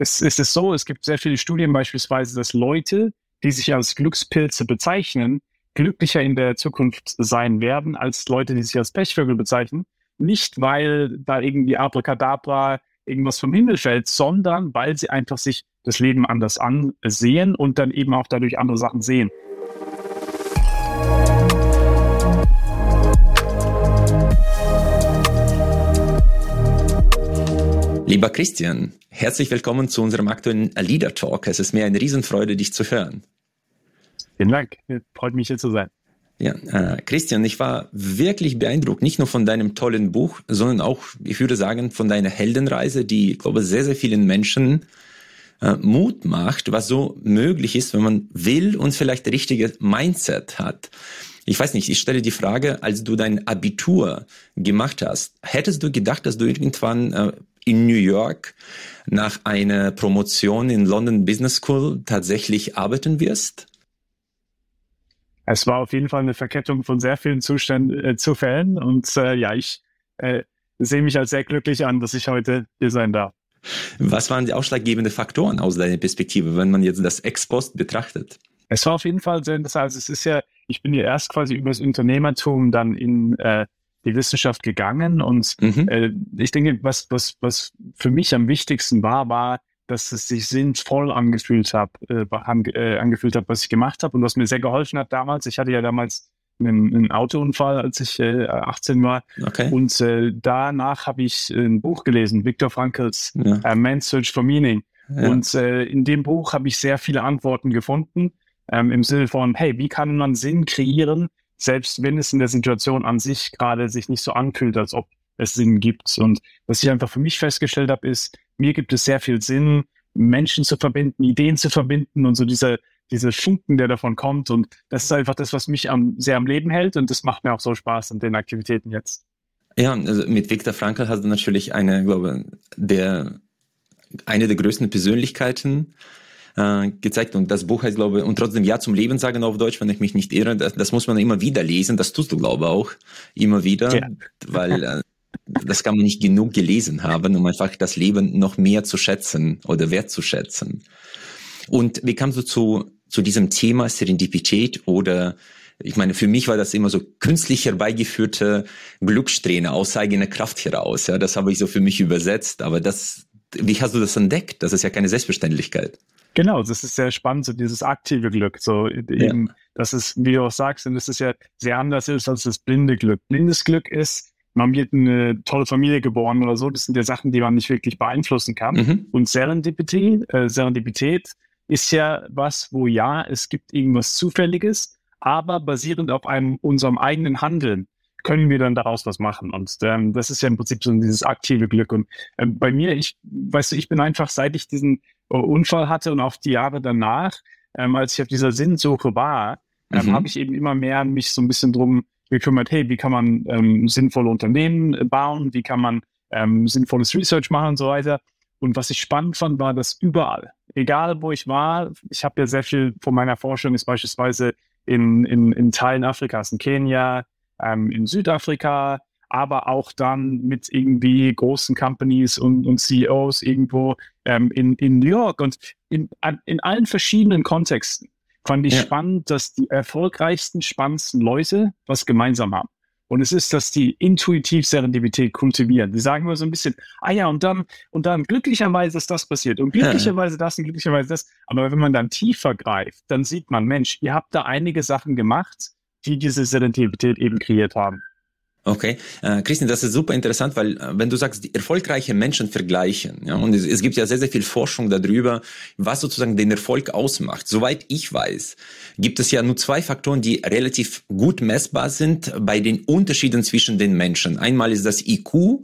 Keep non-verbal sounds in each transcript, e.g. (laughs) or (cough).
es, es ist so, es gibt sehr viele Studien beispielsweise, dass Leute, die sich als Glückspilze bezeichnen, glücklicher in der Zukunft sein werden als Leute, die sich als Pechvögel bezeichnen. Nicht, weil da irgendwie Abracadabra irgendwas vom Himmel fällt, sondern weil sie einfach sich das Leben anders ansehen und dann eben auch dadurch andere Sachen sehen. Lieber Christian, herzlich willkommen zu unserem aktuellen Leader Talk. Es ist mir eine Riesenfreude, dich zu hören. Vielen Dank. Freut mich hier zu sein. Ja, äh, Christian, ich war wirklich beeindruckt, nicht nur von deinem tollen Buch, sondern auch, ich würde sagen, von deiner Heldenreise, die, ich glaube, sehr, sehr vielen Menschen äh, Mut macht, was so möglich ist, wenn man will und vielleicht das richtige Mindset hat. Ich weiß nicht, ich stelle die Frage, als du dein Abitur gemacht hast, hättest du gedacht, dass du irgendwann äh, in New York nach einer Promotion in London Business School tatsächlich arbeiten wirst? Es war auf jeden Fall eine Verkettung von sehr vielen Zuständen, äh, Zufällen und äh, ja, ich äh, sehe mich als sehr glücklich an, dass ich heute hier sein darf. Was waren die ausschlaggebenden Faktoren aus deiner Perspektive, wenn man jetzt das Ex-Post betrachtet? Es war auf jeden Fall sehr interessant. Also es ist ja, ich bin ja erst quasi über das Unternehmertum dann in äh, die Wissenschaft gegangen und mhm. äh, ich denke, was, was, was für mich am wichtigsten war, war, dass es sich sinnvoll angefühlt hat, äh, äh, angefühlt hat, was ich gemacht habe und was mir sehr geholfen hat damals. Ich hatte ja damals einen, einen Autounfall, als ich äh, 18 war. Okay. Und äh, danach habe ich ein Buch gelesen, Viktor Frankls ja. uh, Man's Search for Meaning. Ja. Und äh, in dem Buch habe ich sehr viele Antworten gefunden, ähm, im Sinne von, hey, wie kann man Sinn kreieren, selbst wenn es in der Situation an sich gerade sich nicht so anfühlt, als ob es Sinn gibt. Und was ich einfach für mich festgestellt habe, ist, mir gibt es sehr viel Sinn, Menschen zu verbinden, Ideen zu verbinden und so diese, diese Funken, der davon kommt. Und das ist einfach das, was mich am, sehr am Leben hält. Und das macht mir auch so Spaß an den Aktivitäten jetzt. Ja, also mit Viktor Frankl hast du natürlich eine, glaube der, eine der größten Persönlichkeiten äh, gezeigt. Und das Buch heißt, glaube ich, und trotzdem Ja zum Leben sagen auf Deutsch, wenn ich mich nicht irre. Das, das muss man immer wieder lesen. Das tust du, glaube ich, auch immer wieder, ja. weil äh, das kann man nicht genug gelesen haben, um einfach das Leben noch mehr zu schätzen oder wertzuschätzen. Und wie kamst du zu, zu diesem Thema Serendipität oder ich meine, für mich war das immer so künstlich herbeigeführte Glückssträhne aus eigener Kraft heraus. Ja, das habe ich so für mich übersetzt. Aber das, wie hast du das entdeckt? Das ist ja keine Selbstverständlichkeit. Genau, das ist sehr spannend, so dieses aktive Glück. So eben, ja. das ist, wie du auch sagst, und das ist ja sehr anders ist als das blinde Glück. Blindes Glück ist, man wird eine tolle Familie geboren oder so. Das sind ja Sachen, die man nicht wirklich beeinflussen kann. Mhm. Und Serendipität, äh, Serendipität ist ja was, wo ja, es gibt irgendwas Zufälliges, aber basierend auf einem unserem eigenen Handeln können wir dann daraus was machen. Und ähm, das ist ja im Prinzip so dieses aktive Glück. Und äh, bei mir, ich, weißt du, ich bin einfach, seit ich diesen äh, Unfall hatte und auch die Jahre danach, ähm, als ich auf dieser Sinnsuche war, ähm, mhm. habe ich eben immer mehr mich so ein bisschen drum gekümmert, hey, wie kann man ähm, sinnvolle Unternehmen äh, bauen, wie kann man ähm, sinnvolles Research machen und so weiter. Und was ich spannend fand, war, dass überall, egal wo ich war, ich habe ja sehr viel von meiner Forschung ist beispielsweise in, in, in Teilen Afrikas, in Kenia, ähm, in Südafrika, aber auch dann mit irgendwie großen Companies und, und CEOs irgendwo ähm, in, in New York und in, in allen verschiedenen Kontexten fand ich ja. spannend, dass die erfolgreichsten, spannendsten Leute was gemeinsam haben. Und es ist, dass die intuitiv Serendipität kultivieren. Die sagen immer so ein bisschen, ah ja, und dann, und dann glücklicherweise ist das passiert und glücklicherweise das und glücklicherweise das. Aber wenn man dann tiefer greift, dann sieht man, Mensch, ihr habt da einige Sachen gemacht, die diese Serendipität eben kreiert haben. Okay, äh, Christian, das ist super interessant, weil äh, wenn du sagst, die erfolgreiche Menschen vergleichen, ja, und es, es, gibt ja sehr, sehr viel Forschung darüber, was sozusagen den Erfolg ausmacht. Soweit ich weiß, gibt es ja nur zwei Faktoren, die relativ gut messbar sind bei den Unterschieden zwischen den Menschen. Einmal ist das IQ,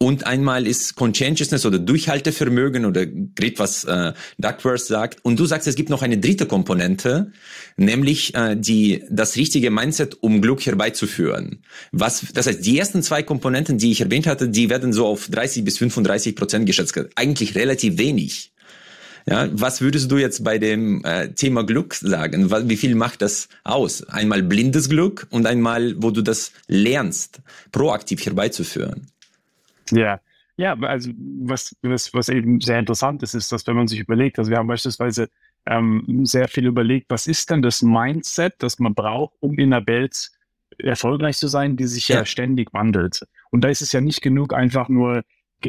und einmal ist Conscientiousness oder Durchhaltevermögen oder Grit, was äh, Duckworth sagt. Und du sagst, es gibt noch eine dritte Komponente, nämlich äh, die, das richtige Mindset, um Glück herbeizuführen. Was, das heißt, die ersten zwei Komponenten, die ich erwähnt hatte, die werden so auf 30 bis 35 Prozent geschätzt. Eigentlich relativ wenig. Ja, was würdest du jetzt bei dem äh, Thema Glück sagen? Wie viel macht das aus? Einmal blindes Glück und einmal, wo du das lernst, proaktiv herbeizuführen. Ja, Ja, also was, was, was eben sehr interessant ist, ist, dass wenn man sich überlegt, also wir haben beispielsweise ähm, sehr viel überlegt, was ist denn das Mindset, das man braucht, um in der Welt erfolgreich zu sein, die sich ja. ja ständig wandelt. Und da ist es ja nicht genug, einfach nur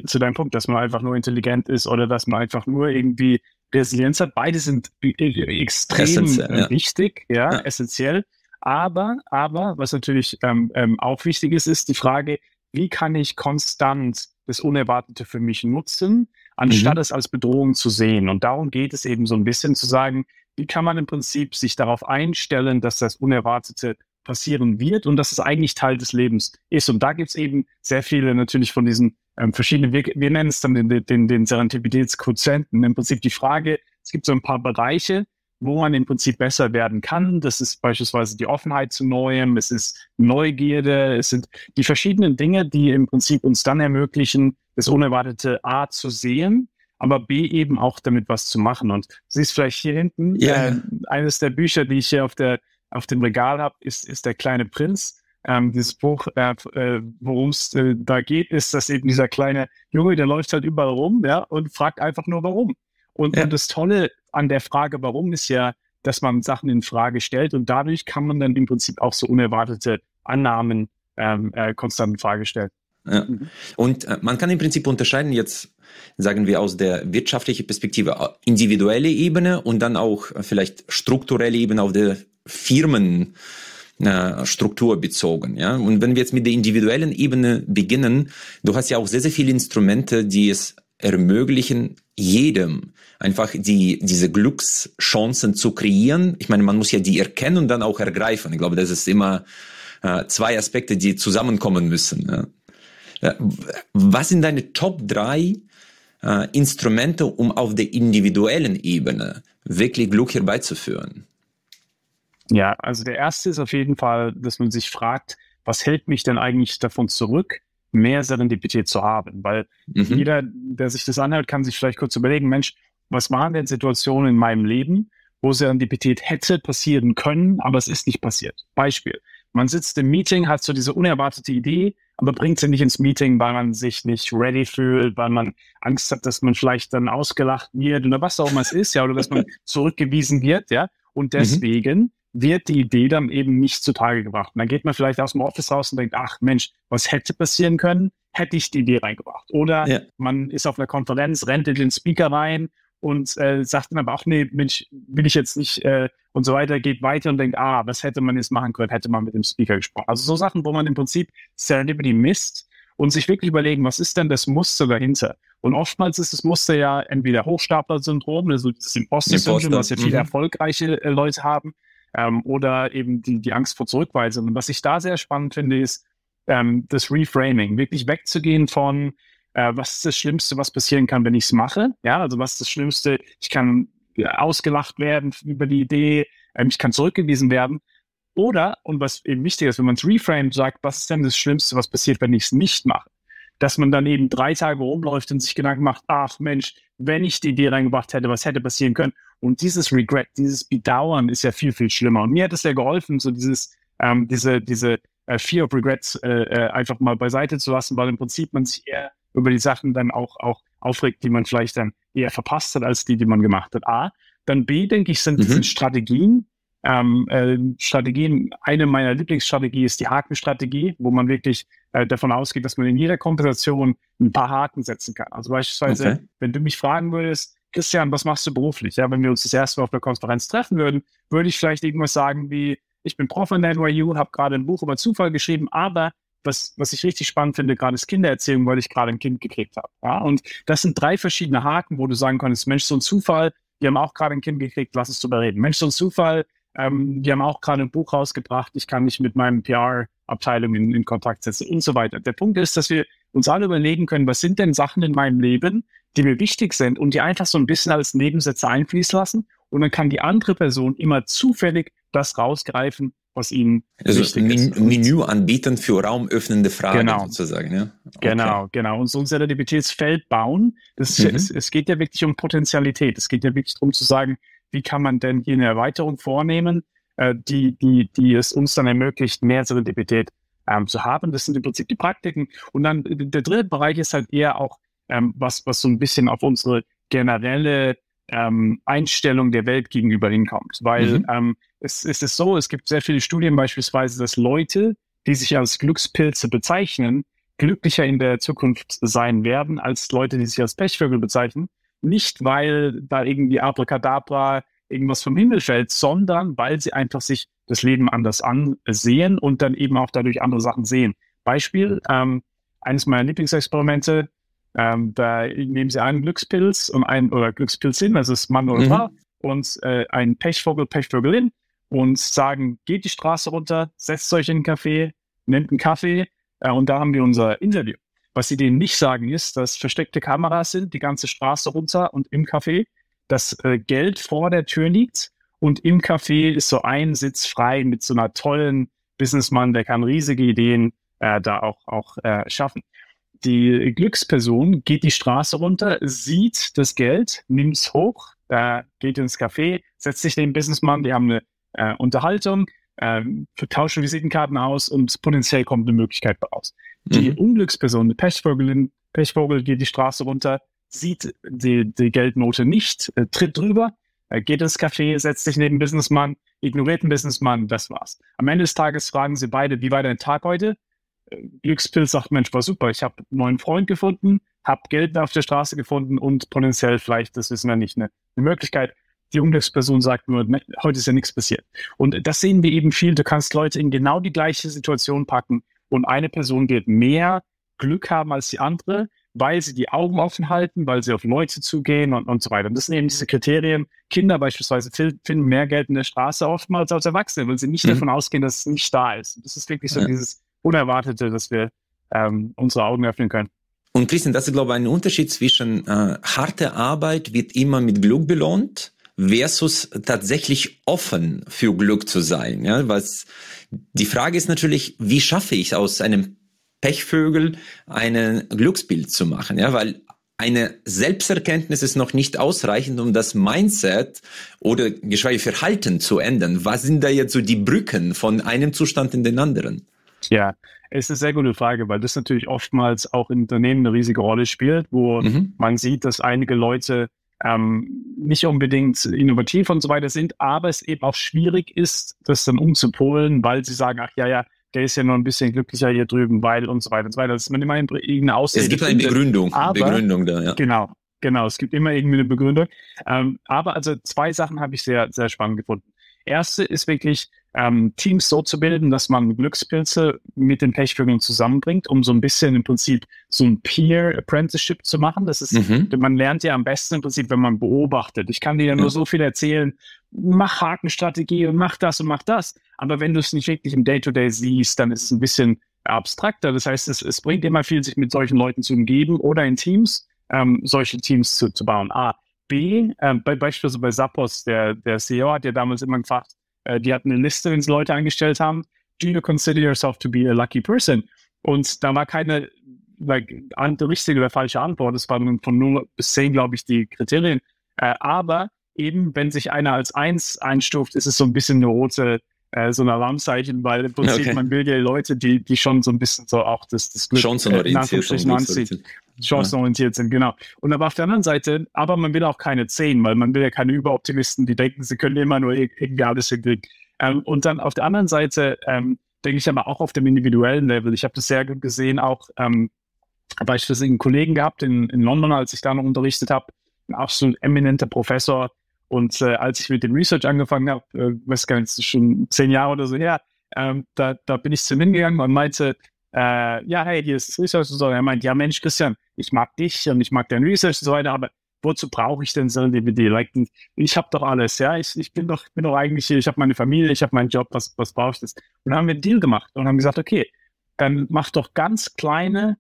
zu deinem Punkt, dass man einfach nur intelligent ist oder dass man einfach nur irgendwie Resilienz hat. Beide sind extrem essentiell, wichtig, ja, ja, essentiell. Aber, aber, was natürlich ähm, ähm, auch wichtig ist, ist die Frage, wie kann ich konstant das Unerwartete für mich nutzen, anstatt mhm. es als Bedrohung zu sehen. Und darum geht es eben so ein bisschen zu sagen, wie kann man im Prinzip sich darauf einstellen, dass das Unerwartete passieren wird und dass es eigentlich Teil des Lebens ist. Und da gibt es eben sehr viele natürlich von diesen ähm, verschiedenen, wir, wir nennen es dann den, den, den Serendipititätsquotienten. Im Prinzip die Frage, es gibt so ein paar Bereiche, wo man im Prinzip besser werden kann. Das ist beispielsweise die Offenheit zu Neuem, es ist Neugierde, es sind die verschiedenen Dinge, die im Prinzip uns dann ermöglichen, das Unerwartete A zu sehen, aber B eben auch damit was zu machen. Und siehst vielleicht hier hinten, ja. äh, eines der Bücher, die ich hier auf, der, auf dem Regal habe, ist, ist Der kleine Prinz. Ähm, dieses Buch, äh, äh, worum es äh, da geht, ist, dass eben dieser kleine Junge, der läuft halt überall rum ja, und fragt einfach nur, warum. Und, ja. und das Tolle an der Frage, warum, ist ja, dass man Sachen in Frage stellt und dadurch kann man dann im Prinzip auch so unerwartete Annahmen ähm, äh, konstant in Frage stellen. Ja. Mhm. Und äh, man kann im Prinzip unterscheiden jetzt, sagen wir aus der wirtschaftlichen Perspektive, äh, individuelle Ebene und dann auch äh, vielleicht strukturelle Ebene auf der Firmenstruktur äh, bezogen. Ja? Und wenn wir jetzt mit der individuellen Ebene beginnen, du hast ja auch sehr, sehr viele Instrumente, die es ermöglichen, jedem einfach die, diese Glückschancen zu kreieren. Ich meine, man muss ja die erkennen und dann auch ergreifen. Ich glaube, das ist immer äh, zwei Aspekte, die zusammenkommen müssen. Ja. Ja, was sind deine Top drei äh, Instrumente, um auf der individuellen Ebene wirklich Glück herbeizuführen? Ja, also der erste ist auf jeden Fall, dass man sich fragt, was hält mich denn eigentlich davon zurück, mehr Serendipität zu haben. Weil mhm. jeder, der sich das anhört, kann sich vielleicht kurz überlegen, Mensch, was waren denn Situationen in meinem Leben, wo Serendipität hätte passieren können, aber es ist nicht passiert. Beispiel. Man sitzt im Meeting, hat so diese unerwartete Idee, aber bringt sie nicht ins Meeting, weil man sich nicht ready fühlt, weil man Angst hat, dass man vielleicht dann ausgelacht wird oder was auch immer es ist, ja, oder dass man (laughs) zurückgewiesen wird, ja. Und mhm. deswegen mhm wird die Idee dann eben nicht zutage gebracht. Und dann geht man vielleicht aus dem Office raus und denkt, ach Mensch, was hätte passieren können, hätte ich die Idee reingebracht. Oder ja. man ist auf einer Konferenz, rennt in den Speaker rein und äh, sagt dann aber auch, nee, Mensch, will ich jetzt nicht äh, und so weiter, geht weiter und denkt, ah, was hätte man jetzt machen können, hätte man mit dem Speaker gesprochen. Also so Sachen, wo man im Prinzip Serendipity misst und sich wirklich überlegen, was ist denn das Muster dahinter? Und oftmals ist das Muster ja entweder Hochstapler-Syndrom, also das Imposter-Syndrom, was ja viele mhm. erfolgreiche äh, Leute haben, ähm, oder eben die, die Angst vor Zurückweisung. Und was ich da sehr spannend finde, ist ähm, das Reframing, wirklich wegzugehen von, äh, was ist das Schlimmste, was passieren kann, wenn ich es mache. Ja, also was ist das Schlimmste, ich kann ausgelacht werden über die Idee, äh, ich kann zurückgewiesen werden. Oder, und was eben wichtig ist, wenn man es reframed, sagt, was ist denn das Schlimmste, was passiert, wenn ich es nicht mache? Dass man dann eben drei Tage rumläuft und sich Gedanken macht, ach Mensch, wenn ich die Idee reingebracht hätte, was hätte passieren können? Und dieses Regret, dieses Bedauern ist ja viel, viel schlimmer. Und mir hat es ja geholfen, so dieses, ähm, diese, diese äh, Fear of Regrets äh, äh, einfach mal beiseite zu lassen, weil im Prinzip man sich eher über die Sachen dann auch, auch aufregt, die man vielleicht dann eher verpasst hat, als die, die man gemacht hat. A. Dann B, denke ich, sind, mhm. sind Strategien. Ähm, äh, Strategien, eine meiner Lieblingsstrategie ist die Hakenstrategie, wo man wirklich äh, davon ausgeht, dass man in jeder Konversation ein paar Haken setzen kann. Also beispielsweise, okay. wenn du mich fragen würdest, Christian, was machst du beruflich? Ja, wenn wir uns das erste Mal auf der Konferenz treffen würden, würde ich vielleicht irgendwas sagen wie, ich bin Prof an der NYU, habe gerade ein Buch über Zufall geschrieben, aber was, was ich richtig spannend finde, gerade ist Kindererzählung, weil ich gerade ein Kind gekriegt habe. Ja, und das sind drei verschiedene Haken, wo du sagen kannst, Mensch, so ein Zufall, wir haben auch gerade ein Kind gekriegt, lass uns drüber reden. Mensch, so ein Zufall, ähm, wir haben auch gerade ein Buch rausgebracht, ich kann mich mit meinem PR-Abteilung in, in Kontakt setzen und so weiter. Der Punkt ist, dass wir uns alle überlegen können, was sind denn Sachen in meinem Leben, die mir wichtig sind und die einfach so ein bisschen als Nebensätze einfließen lassen. Und dann kann die andere Person immer zufällig das rausgreifen, was ihnen also wichtig ist. Menü anbieten für raumöffnende Fragen genau. sozusagen. Ja? Okay. Genau, genau. Und so ein Serendipititätsfeld bauen, das mhm. ist, es geht ja wirklich um Potentialität. Es geht ja wirklich darum zu sagen, wie kann man denn hier eine Erweiterung vornehmen, äh, die, die, die es uns dann ermöglicht, mehr Serendipität ähm, zu haben. Das sind im Prinzip die Praktiken. Und dann der dritte Bereich ist halt eher auch ähm, was, was so ein bisschen auf unsere generelle ähm, Einstellung der Welt gegenüber hinkommt. Weil mhm. ähm, es, es ist so, es gibt sehr viele Studien beispielsweise, dass Leute, die sich als Glückspilze bezeichnen, glücklicher in der Zukunft sein werden als Leute, die sich als Pechvögel bezeichnen. Nicht, weil da irgendwie Abracadabra irgendwas vom Himmel fällt, sondern weil sie einfach sich das Leben anders ansehen und dann eben auch dadurch andere Sachen sehen. Beispiel, ähm, eines meiner Lieblingsexperimente, ähm, da nehmen sie einen Glückspilz und ein oder Glückspilzin, also ist Mann oder mhm. Frau, und äh, ein Pechvogel, Pechvögelin und sagen, geht die Straße runter, setzt euch in einen Café, nehmt einen Kaffee äh, und da haben wir unser Interview. Was sie denen nicht sagen ist, dass versteckte Kameras sind, die ganze Straße runter und im Café, dass äh, Geld vor der Tür liegt und im Café ist so ein Sitz frei mit so einer tollen Businessmann, der kann riesige Ideen äh, da auch, auch äh, schaffen die Glücksperson geht die Straße runter, sieht das Geld, nimmt es hoch, äh, geht ins Café, setzt sich den Businessmann, die haben eine äh, Unterhaltung, äh, tauschen Visitenkarten aus und potenziell kommt eine Möglichkeit raus. Die mhm. Unglücksperson, die Pechvogelin, Pechvogel geht die Straße runter, sieht die, die Geldnote nicht, äh, tritt drüber, äh, geht ins Café, setzt sich neben den Businessmann, ignoriert den Businessmann, das war's. Am Ende des Tages fragen sie beide, wie war dein Tag heute? Glückspilz sagt, Mensch, war super, ich habe einen neuen Freund gefunden, habe Geld auf der Straße gefunden und potenziell vielleicht, das wissen wir nicht, eine, eine Möglichkeit. Die Unglücksperson sagt nur, ne, heute ist ja nichts passiert. Und das sehen wir eben viel. Du kannst Leute in genau die gleiche Situation packen und eine Person wird mehr Glück haben als die andere, weil sie die Augen offen halten, weil sie auf Leute zugehen und, und so weiter. Und das sind eben diese Kriterien. Kinder beispielsweise finden mehr Geld in der Straße oftmals als Erwachsene, weil sie nicht mhm. davon ausgehen, dass es nicht da ist. Das ist wirklich so ja. dieses Unerwartete, dass wir ähm, unsere Augen öffnen können. Und Christian, das ist, glaube ich, ein Unterschied zwischen äh, harte Arbeit wird immer mit Glück belohnt versus tatsächlich offen für Glück zu sein. Ja, was die Frage ist natürlich, wie schaffe ich aus einem Pechvögel ein Glücksbild zu machen? Ja, weil eine Selbsterkenntnis ist noch nicht ausreichend, um das Mindset oder geschweige Verhalten zu ändern. Was sind da jetzt so die Brücken von einem Zustand in den anderen? Ja, es ist eine sehr gute Frage, weil das natürlich oftmals auch in Unternehmen eine riesige Rolle spielt, wo mhm. man sieht, dass einige Leute ähm, nicht unbedingt innovativ und so weiter sind, aber es eben auch schwierig ist, das dann umzupolen, weil sie sagen, ach ja, ja, der ist ja noch ein bisschen glücklicher hier drüben, weil und so weiter und so weiter. Das ist man immer irgendeine Ausrede. Es gibt eine Begründung, aber, Begründung da, ja. Genau, genau. Es gibt immer irgendwie eine Begründung. Ähm, aber also zwei Sachen habe ich sehr, sehr spannend gefunden. Erste ist wirklich, ähm, Teams so zu bilden, dass man Glückspilze mit den Pechvögeln zusammenbringt, um so ein bisschen im Prinzip so ein Peer Apprenticeship zu machen. Das ist, mhm. man lernt ja am besten im Prinzip, wenn man beobachtet. Ich kann dir ja nur so viel erzählen, mach Hakenstrategie und mach das und mach das. Aber wenn du es nicht wirklich im Day-to-Day -Day siehst, dann ist es ein bisschen abstrakter. Das heißt, es, es bringt immer viel, sich mit solchen Leuten zu umgeben oder in Teams ähm, solche Teams zu, zu bauen. A. B, äh, bei, beispielsweise bei Zappos, der, der CEO hat ja damals immer gefragt, äh, die hatten eine Liste, wenn sie Leute eingestellt haben, do you consider yourself to be a lucky person? Und da war keine like, richtige oder falsche Antwort. Es waren von 0 bis 10, glaube ich, die Kriterien. Äh, aber eben, wenn sich einer als 1 einstuft, ist es so ein bisschen eine rote, äh, so ein Alarmzeichen, weil im Prinzip okay. man will ja Leute, die, die schon so ein bisschen so auch das, das Glück äh, in Anführungsstrichen anziehen chancenorientiert sind, genau. Und aber auf der anderen Seite, aber man will auch keine Zehn, weil man will ja keine Überoptimisten, die denken, sie können immer nur irgendwie alles hinkriegen. Ähm, und dann auf der anderen Seite ähm, denke ich aber auch auf dem individuellen Level. Ich habe das sehr gut gesehen, auch ähm, beispielsweise einen Kollegen gehabt in, in London, als ich da noch unterrichtet habe, ein absolut eminenter Professor. Und äh, als ich mit dem Research angefangen habe, äh, weiß gar nicht, schon zehn Jahre oder so her, ähm, da, da bin ich zu ihm hingegangen und meinte, äh, ja, hey, hier ist das Research und so. Er meint, ja, Mensch, Christian, ich mag dich und ich mag dein Research und so weiter, aber wozu brauche ich denn so ein DVD? Like, ich habe doch alles, ja, ich, ich bin doch, bin doch eigentlich hier, ich habe meine Familie, ich habe meinen Job, was, was brauche ich das? Und dann haben wir einen Deal gemacht und haben gesagt, okay, dann mach doch ganz kleine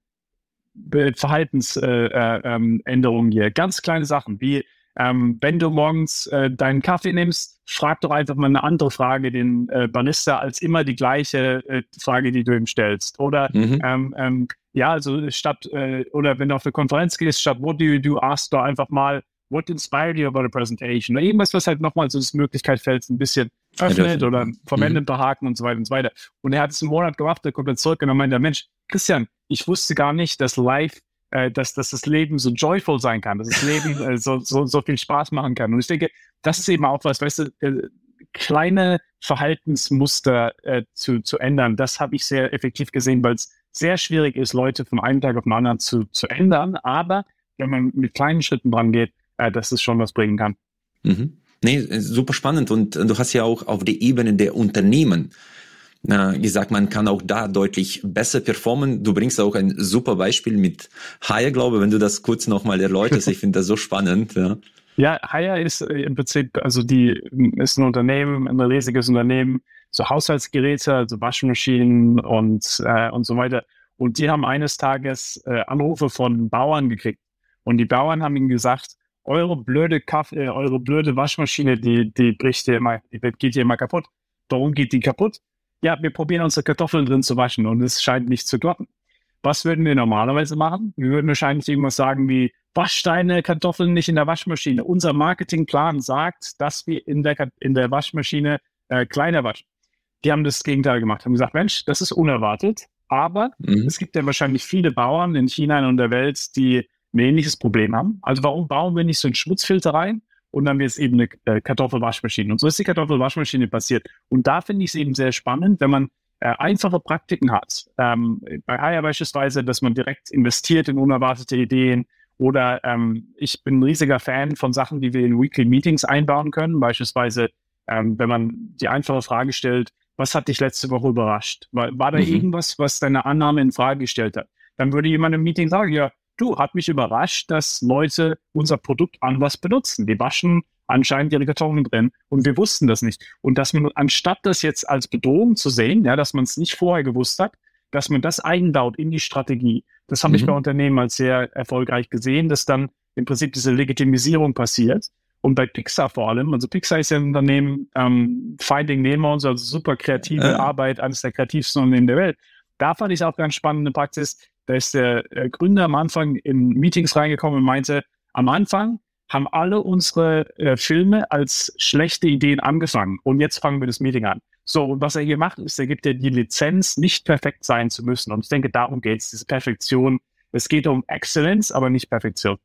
Verhaltensänderungen äh, äh, hier, ganz kleine Sachen, wie ähm, wenn du morgens äh, deinen Kaffee nimmst, frag doch einfach mal eine andere Frage den äh, Barista als immer die gleiche äh, Frage, die du ihm stellst. Oder mhm. ähm, ähm, ja, also statt äh, oder wenn du auf eine Konferenz gehst, statt what do you do, ask doch einfach mal, what inspired you about a presentation? Oder irgendwas, was halt nochmal so das Möglichkeit fällt, ein bisschen öffnet oder verwendet mhm. Haken und so weiter und so weiter. Und er hat es einen Monat gemacht, er kommt dann zurück und dann meint der Mensch, Christian, ich wusste gar nicht, dass live, äh, dass, dass das Leben so joyful sein kann, dass das Leben äh, so, so, so viel Spaß machen kann. Und ich denke, das ist eben auch was, weißt du, äh, kleine Verhaltensmuster äh, zu, zu ändern, das habe ich sehr effektiv gesehen, weil es sehr schwierig ist, Leute von einem Tag auf den anderen zu, zu ändern. Aber wenn man mit kleinen Schritten dran geht, äh, dass es schon was bringen kann. Mhm. Nee, super spannend. Und du hast ja auch auf der Ebene der Unternehmen äh, gesagt, man kann auch da deutlich besser performen. Du bringst auch ein super Beispiel mit Hire, glaube wenn du das kurz nochmal erläuterst. Ich finde das so spannend. Ja. Ja, Hire ist äh, im Prinzip, also die ist ein Unternehmen, ein riesiges Unternehmen, so Haushaltsgeräte, also Waschmaschinen und, äh, und so weiter. Und die haben eines Tages äh, Anrufe von Bauern gekriegt. Und die Bauern haben ihnen gesagt, eure blöde Kaffee, äh, eure blöde Waschmaschine, die, die bricht hier immer, die geht hier immer kaputt. Warum geht die kaputt? Ja, wir probieren unsere Kartoffeln drin zu waschen und es scheint nicht zu kloppen. Was würden wir normalerweise machen? Wir würden wahrscheinlich irgendwas sagen wie, wasch deine Kartoffeln nicht in der Waschmaschine. Unser Marketingplan sagt, dass wir in der, in der Waschmaschine äh, kleiner waschen. Die haben das Gegenteil gemacht, haben gesagt, Mensch, das ist unerwartet, aber mhm. es gibt ja wahrscheinlich viele Bauern in China und der Welt, die ein ähnliches Problem haben. Also warum bauen wir nicht so einen Schmutzfilter rein und dann wird es eben eine äh, Kartoffelwaschmaschine. Und so ist die Kartoffelwaschmaschine passiert. Und da finde ich es eben sehr spannend, wenn man äh, einfache Praktiken hat. Ähm, bei Haya beispielsweise, dass man direkt investiert in unerwartete Ideen. Oder ähm, ich bin ein riesiger Fan von Sachen, die wir in Weekly Meetings einbauen können. Beispielsweise, ähm, wenn man die einfache Frage stellt, was hat dich letzte Woche überrascht? War, war da mhm. irgendwas, was deine Annahme in Frage gestellt hat? Dann würde jemand im Meeting sagen, ja, du, hat mich überrascht, dass Leute unser Produkt anders benutzen. Die waschen anscheinend ihre Kartoffeln drin und wir wussten das nicht. Und dass man, anstatt das jetzt als Bedrohung zu sehen, ja, dass man es nicht vorher gewusst hat, dass man das einbaut in die Strategie. Das habe mhm. ich bei Unternehmen als sehr erfolgreich gesehen, dass dann im Prinzip diese Legitimisierung passiert. Und bei Pixar vor allem, also Pixar ist ja ein Unternehmen, ähm, Finding Nemo, also super kreative äh. Arbeit, eines der kreativsten Unternehmen der Welt. Da fand ich auch ganz spannende Praxis. Da ist der Gründer am Anfang in Meetings reingekommen und meinte, am Anfang haben alle unsere äh, Filme als schlechte Ideen angefangen und jetzt fangen wir das Meeting an. So, und was er hier macht, ist, er gibt dir die Lizenz, nicht perfekt sein zu müssen. Und ich denke, darum geht es, diese Perfektion. Es geht um Excellence, aber nicht Perfektion.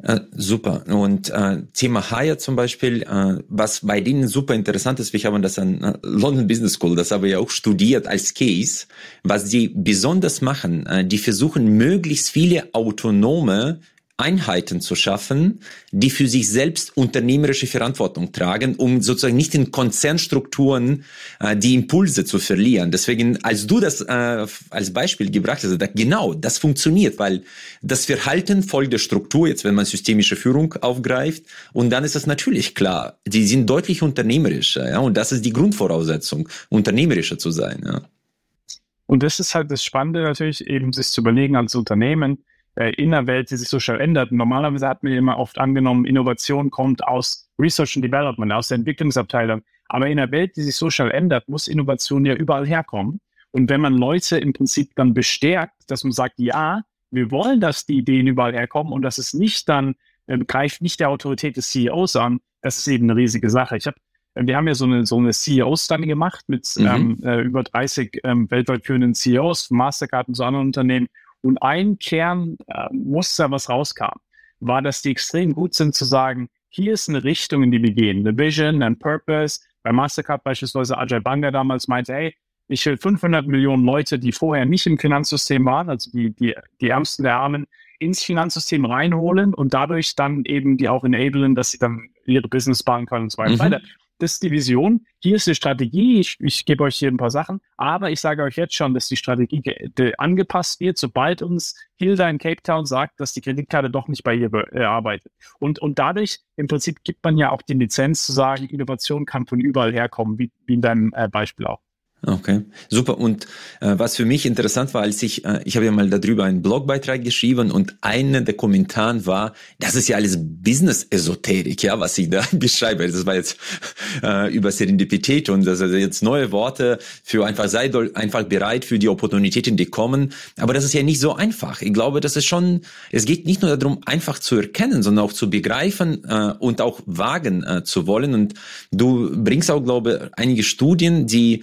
Äh, super. Und äh, Thema Hire zum Beispiel, äh, was bei denen super interessant ist, wir haben das an äh, London Business School, das habe ich auch studiert als Case, was die besonders machen, äh, die versuchen möglichst viele autonome Einheiten zu schaffen, die für sich selbst unternehmerische Verantwortung tragen, um sozusagen nicht in Konzernstrukturen äh, die Impulse zu verlieren. Deswegen, als du das äh, als Beispiel gebracht hast, genau, das funktioniert, weil das Verhalten folgt der Struktur, jetzt wenn man systemische Führung aufgreift, und dann ist es natürlich klar, die sind deutlich unternehmerischer, ja, und das ist die Grundvoraussetzung, unternehmerischer zu sein, ja. Und das ist halt das Spannende natürlich, eben sich zu überlegen als Unternehmen, äh, in einer Welt, die sich so schnell ändert. Normalerweise hat man immer oft angenommen, Innovation kommt aus Research and Development, aus der Entwicklungsabteilung. Aber in einer Welt, die sich so schnell ändert, muss Innovation ja überall herkommen. Und wenn man Leute im Prinzip dann bestärkt, dass man sagt, ja, wir wollen, dass die Ideen überall herkommen und dass es nicht dann äh, greift nicht der Autorität des CEOs an, das ist eben eine riesige Sache. Ich habe äh, wir haben ja so eine, so eine CEO-Study gemacht mit mhm. ähm, äh, über 30 ähm, weltweit führenden CEOs, Mastercard und so anderen Unternehmen. Und ein Kernmuster, äh, was rauskam, war, dass die extrem gut sind zu sagen, hier ist eine Richtung, in die wir gehen, eine Vision, ein Purpose. Bei Mastercard beispielsweise Ajay Banga damals meinte, hey, ich will 500 Millionen Leute, die vorher nicht im Finanzsystem waren, also die, die, die Ärmsten der Armen, ins Finanzsystem reinholen und dadurch dann eben die auch enablen, dass sie dann ihre Business bauen können und so weiter. Mhm das ist die Vision, hier ist die Strategie, ich, ich gebe euch hier ein paar Sachen, aber ich sage euch jetzt schon, dass die Strategie angepasst wird, sobald uns Hilda in Cape Town sagt, dass die Kreditkarte doch nicht bei ihr äh, arbeitet. Und, und dadurch im Prinzip gibt man ja auch die Lizenz zu sagen, Innovation kann von überall herkommen, wie, wie in deinem äh, Beispiel auch. Okay, super. Und äh, was für mich interessant war, als ich, äh, ich habe ja mal darüber einen Blogbeitrag geschrieben und einer der Kommentaren war, das ist ja alles Business-Esoterik, ja, was ich da (laughs) beschreibe. Das war jetzt äh, über Serendipität und das also jetzt neue Worte für einfach sei einfach bereit für die Opportunitäten, die kommen. Aber das ist ja nicht so einfach. Ich glaube, das ist schon, es geht nicht nur darum, einfach zu erkennen, sondern auch zu begreifen äh, und auch wagen äh, zu wollen. Und du bringst auch, glaube ich, einige Studien, die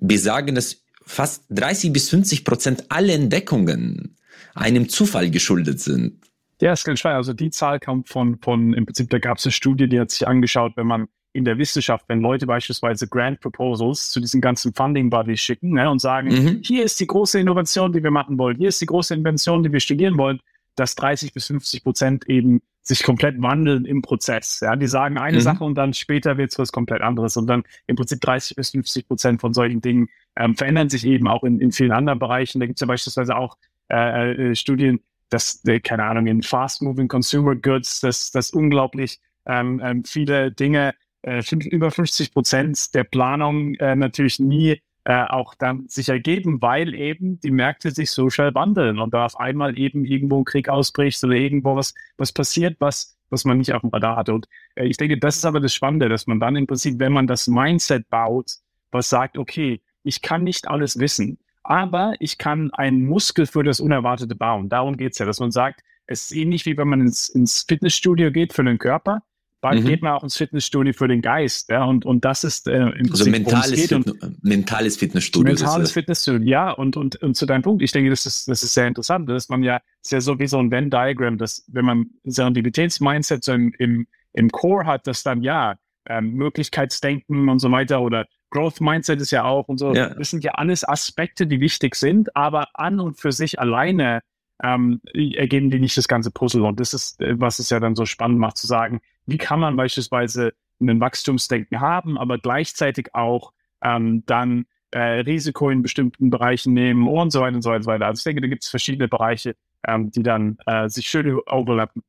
besagen, dass fast 30 bis 50 Prozent aller Entdeckungen einem Zufall geschuldet sind. Ja, ist schwer. Also die Zahl kommt von, von im Prinzip, da gab es eine Studie, die hat sich angeschaut, wenn man in der Wissenschaft, wenn Leute beispielsweise Grant Proposals zu diesen ganzen Funding Bodies schicken ne, und sagen, mhm. hier ist die große Innovation, die wir machen wollen, hier ist die große Invention, die wir studieren wollen, dass 30 bis 50 Prozent eben sich komplett wandeln im Prozess. Ja, die sagen eine mhm. Sache und dann später wird es was komplett anderes. Und dann im Prinzip 30 bis 50 Prozent von solchen Dingen ähm, verändern sich eben auch in, in vielen anderen Bereichen. Da gibt es ja beispielsweise auch äh, äh, Studien, dass, äh, keine Ahnung, in Fast-Moving Consumer Goods, dass, dass unglaublich ähm, ähm, viele Dinge, äh, über 50 Prozent der Planung äh, natürlich nie äh, auch dann sich ergeben, weil eben die Märkte sich so schnell wandeln und da auf einmal eben irgendwo ein Krieg ausbricht oder irgendwo was, was passiert, was, was man nicht auf dem Radar hatte. Und äh, ich denke, das ist aber das Spannende, dass man dann im Prinzip, wenn man das Mindset baut, was sagt, okay, ich kann nicht alles wissen, aber ich kann einen Muskel für das Unerwartete bauen. Darum geht's ja, dass man sagt, es ist ähnlich wie wenn man ins, ins Fitnessstudio geht für den Körper bald mhm. geht man auch ins Fitnessstudio für den Geist. Ja, und, und das ist äh, im also mentales, Fit und, mentales Fitnessstudio. Mentales Fitnessstudio, ja. Und, und, und zu deinem Punkt, ich denke, das ist, das ist sehr interessant, dass man ja, ist ja so wie so ein Venn-Diagram, dass wenn man Serendipitäts-Mindset so im, im, im Core hat, dass dann ja ähm, Möglichkeitsdenken und so weiter oder Growth Mindset ist ja auch und so. Ja. Das sind ja alles Aspekte, die wichtig sind, aber an und für sich alleine ähm, ergeben die nicht das ganze Puzzle. Und das ist, äh, was es ja dann so spannend macht, zu sagen, wie kann man beispielsweise einen Wachstumsdenken haben, aber gleichzeitig auch ähm, dann äh, Risiko in bestimmten Bereichen nehmen und so weiter und so weiter. Also ich denke, da gibt es verschiedene Bereiche, ähm, die dann äh, sich schön overlappen.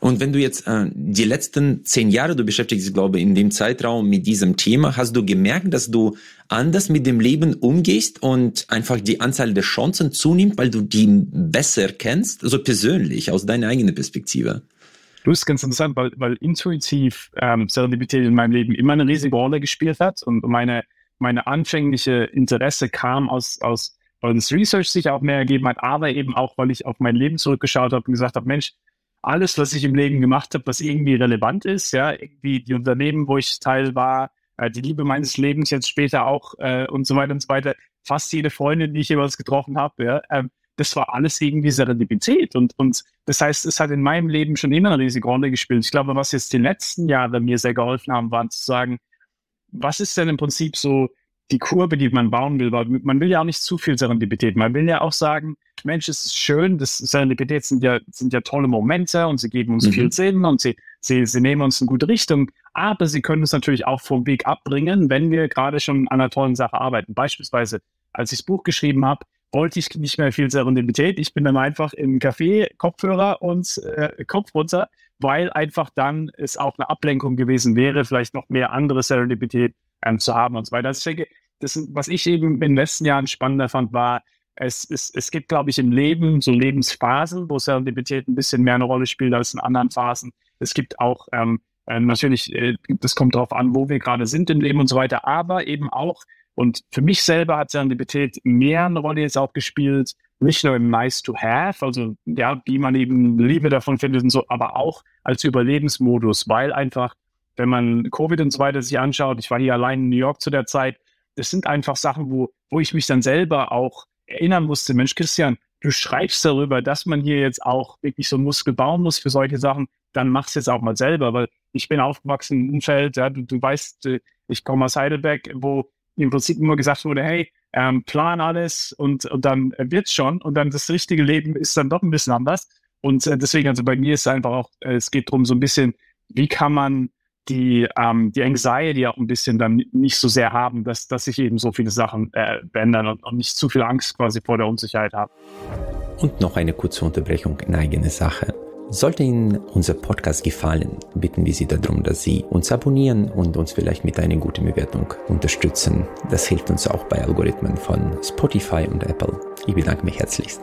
Und wenn du jetzt äh, die letzten zehn Jahre, du beschäftigst dich, glaube ich, in dem Zeitraum mit diesem Thema, hast du gemerkt, dass du anders mit dem Leben umgehst und einfach die Anzahl der Chancen zunimmt, weil du die besser kennst, also persönlich, aus deiner eigenen Perspektive? Du ist ganz interessant, weil, weil intuitiv ähm, Serendipität in meinem Leben immer eine riesige Rolle gespielt hat und meine, meine anfängliche Interesse kam aus, aus weil das Research sich auch mehr ergeben hat, aber eben auch, weil ich auf mein Leben zurückgeschaut habe und gesagt habe, Mensch, alles, was ich im Leben gemacht habe, was irgendwie relevant ist, ja, irgendwie die Unternehmen, wo ich Teil war, äh, die Liebe meines Lebens jetzt später auch äh, und so weiter und so weiter, fast jede Freundin, die ich jemals getroffen habe, ja, ähm, das war alles irgendwie Serendipität und, und das heißt, es hat in meinem Leben schon immer eine riesige Rolle gespielt. Ich glaube, was jetzt die letzten Jahre mir sehr geholfen haben, waren zu sagen, was ist denn im Prinzip so die Kurve, die man bauen will, weil man will ja auch nicht zu viel Serendipität. Man will ja auch sagen, Mensch, es ist schön, das Serendipität sind ja, sind ja tolle Momente und sie geben uns mhm. viel Sinn und sie, sie, sie nehmen uns in gute Richtung. Aber sie können uns natürlich auch vom Weg abbringen, wenn wir gerade schon an einer tollen Sache arbeiten. Beispielsweise, als ich das Buch geschrieben habe, wollte ich nicht mehr viel Serendipität. Ich bin dann einfach im Café, Kopfhörer und äh, Kopf runter, weil einfach dann es auch eine Ablenkung gewesen wäre, vielleicht noch mehr andere Serendipität ähm, zu haben und so weiter. Also ich denke, das, was ich eben in den letzten Jahren spannender fand, war, es, es, es gibt, glaube ich, im Leben so Lebensphasen, wo Serendipität ein bisschen mehr eine Rolle spielt als in anderen Phasen. Es gibt auch ähm, äh, natürlich, äh, das kommt darauf an, wo wir gerade sind im Leben und so weiter, aber eben auch, und für mich selber hat Serendipität mehr eine Rolle jetzt auch gespielt, nicht nur im Nice to Have, also ja, wie man eben Liebe davon findet und so, aber auch als Überlebensmodus, weil einfach wenn man Covid und so weiter sich anschaut, ich war hier allein in New York zu der Zeit, das sind einfach Sachen, wo, wo ich mich dann selber auch erinnern musste, Mensch, Christian, du schreibst darüber, dass man hier jetzt auch wirklich so einen Muskel bauen muss für solche Sachen, dann mach's jetzt auch mal selber, weil ich bin aufgewachsen im Umfeld, ja, du, du weißt, äh, ich komme aus Heidelberg, wo im Prinzip immer gesagt wurde, hey, ähm, plan alles und, und dann wird's schon und dann das richtige Leben ist dann doch ein bisschen anders. Und äh, deswegen, also bei mir ist es einfach auch, äh, es geht darum, so ein bisschen, wie kann man die, ähm, die Anxiety auch ein bisschen dann nicht so sehr haben, dass, dass sich eben so viele Sachen äh, ändern und, und nicht zu viel Angst quasi vor der Unsicherheit haben. Und noch eine kurze Unterbrechung in eigene Sache. Sollte Ihnen unser Podcast gefallen, bitten wir Sie darum, dass Sie uns abonnieren und uns vielleicht mit einer guten Bewertung unterstützen. Das hilft uns auch bei Algorithmen von Spotify und Apple. Ich bedanke mich herzlichst.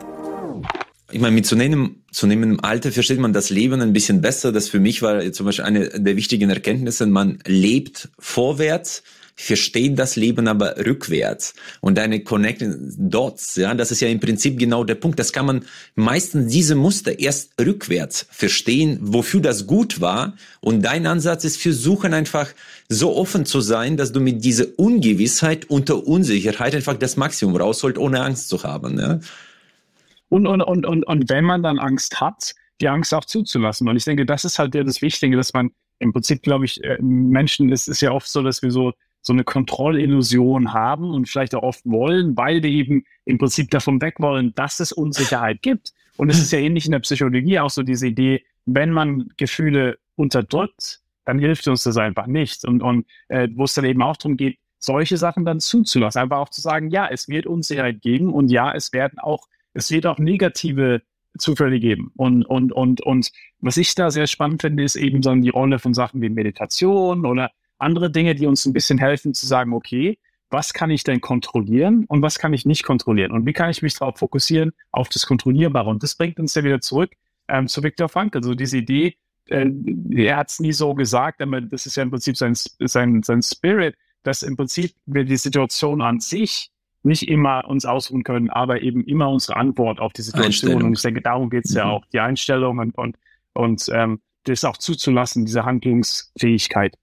Ich meine, mit zunehmendem, zunehmendem Alter versteht man das Leben ein bisschen besser. Das für mich war zum Beispiel eine der wichtigen Erkenntnisse. Man lebt vorwärts, verstehen das Leben aber rückwärts und deine Connecting Dots, ja, das ist ja im Prinzip genau der Punkt. Das kann man meistens diese Muster erst rückwärts verstehen, wofür das gut war. Und dein Ansatz ist versuchen einfach so offen zu sein, dass du mit dieser Ungewissheit und der Unsicherheit einfach das Maximum rausholt, ohne Angst zu haben. Ja. Und, und, und, und, und wenn man dann Angst hat, die Angst auch zuzulassen. Und ich denke, das ist halt das Wichtige, dass man im Prinzip, glaube ich, äh, Menschen, es ist ja oft so, dass wir so so eine Kontrollillusion haben und vielleicht auch oft wollen, weil die eben im Prinzip davon weg wollen, dass es Unsicherheit gibt. Und es ist ja ähnlich in der Psychologie auch so diese Idee, wenn man Gefühle unterdrückt, dann hilft uns das einfach nicht. Und, und äh, wo es dann eben auch darum geht, solche Sachen dann zuzulassen. Einfach auch zu sagen, ja, es wird Unsicherheit geben und ja, es werden auch, es wird auch negative Zufälle geben. Und, und, und, und was ich da sehr spannend finde, ist eben so die Rolle von Sachen wie Meditation oder andere Dinge, die uns ein bisschen helfen zu sagen, okay, was kann ich denn kontrollieren und was kann ich nicht kontrollieren? Und wie kann ich mich darauf fokussieren, auf das Kontrollierbare? Und das bringt uns ja wieder zurück ähm, zu Viktor Frankl. Also diese Idee, äh, er hat es nie so gesagt, aber das ist ja im Prinzip sein, sein, sein Spirit, dass im Prinzip wir die Situation an sich nicht immer uns ausruhen können, aber eben immer unsere Antwort auf die Situation. Und ich denke, darum geht es mhm. ja auch, die Einstellung und, und, und ähm, das auch zuzulassen, diese Handlungsfähigkeit.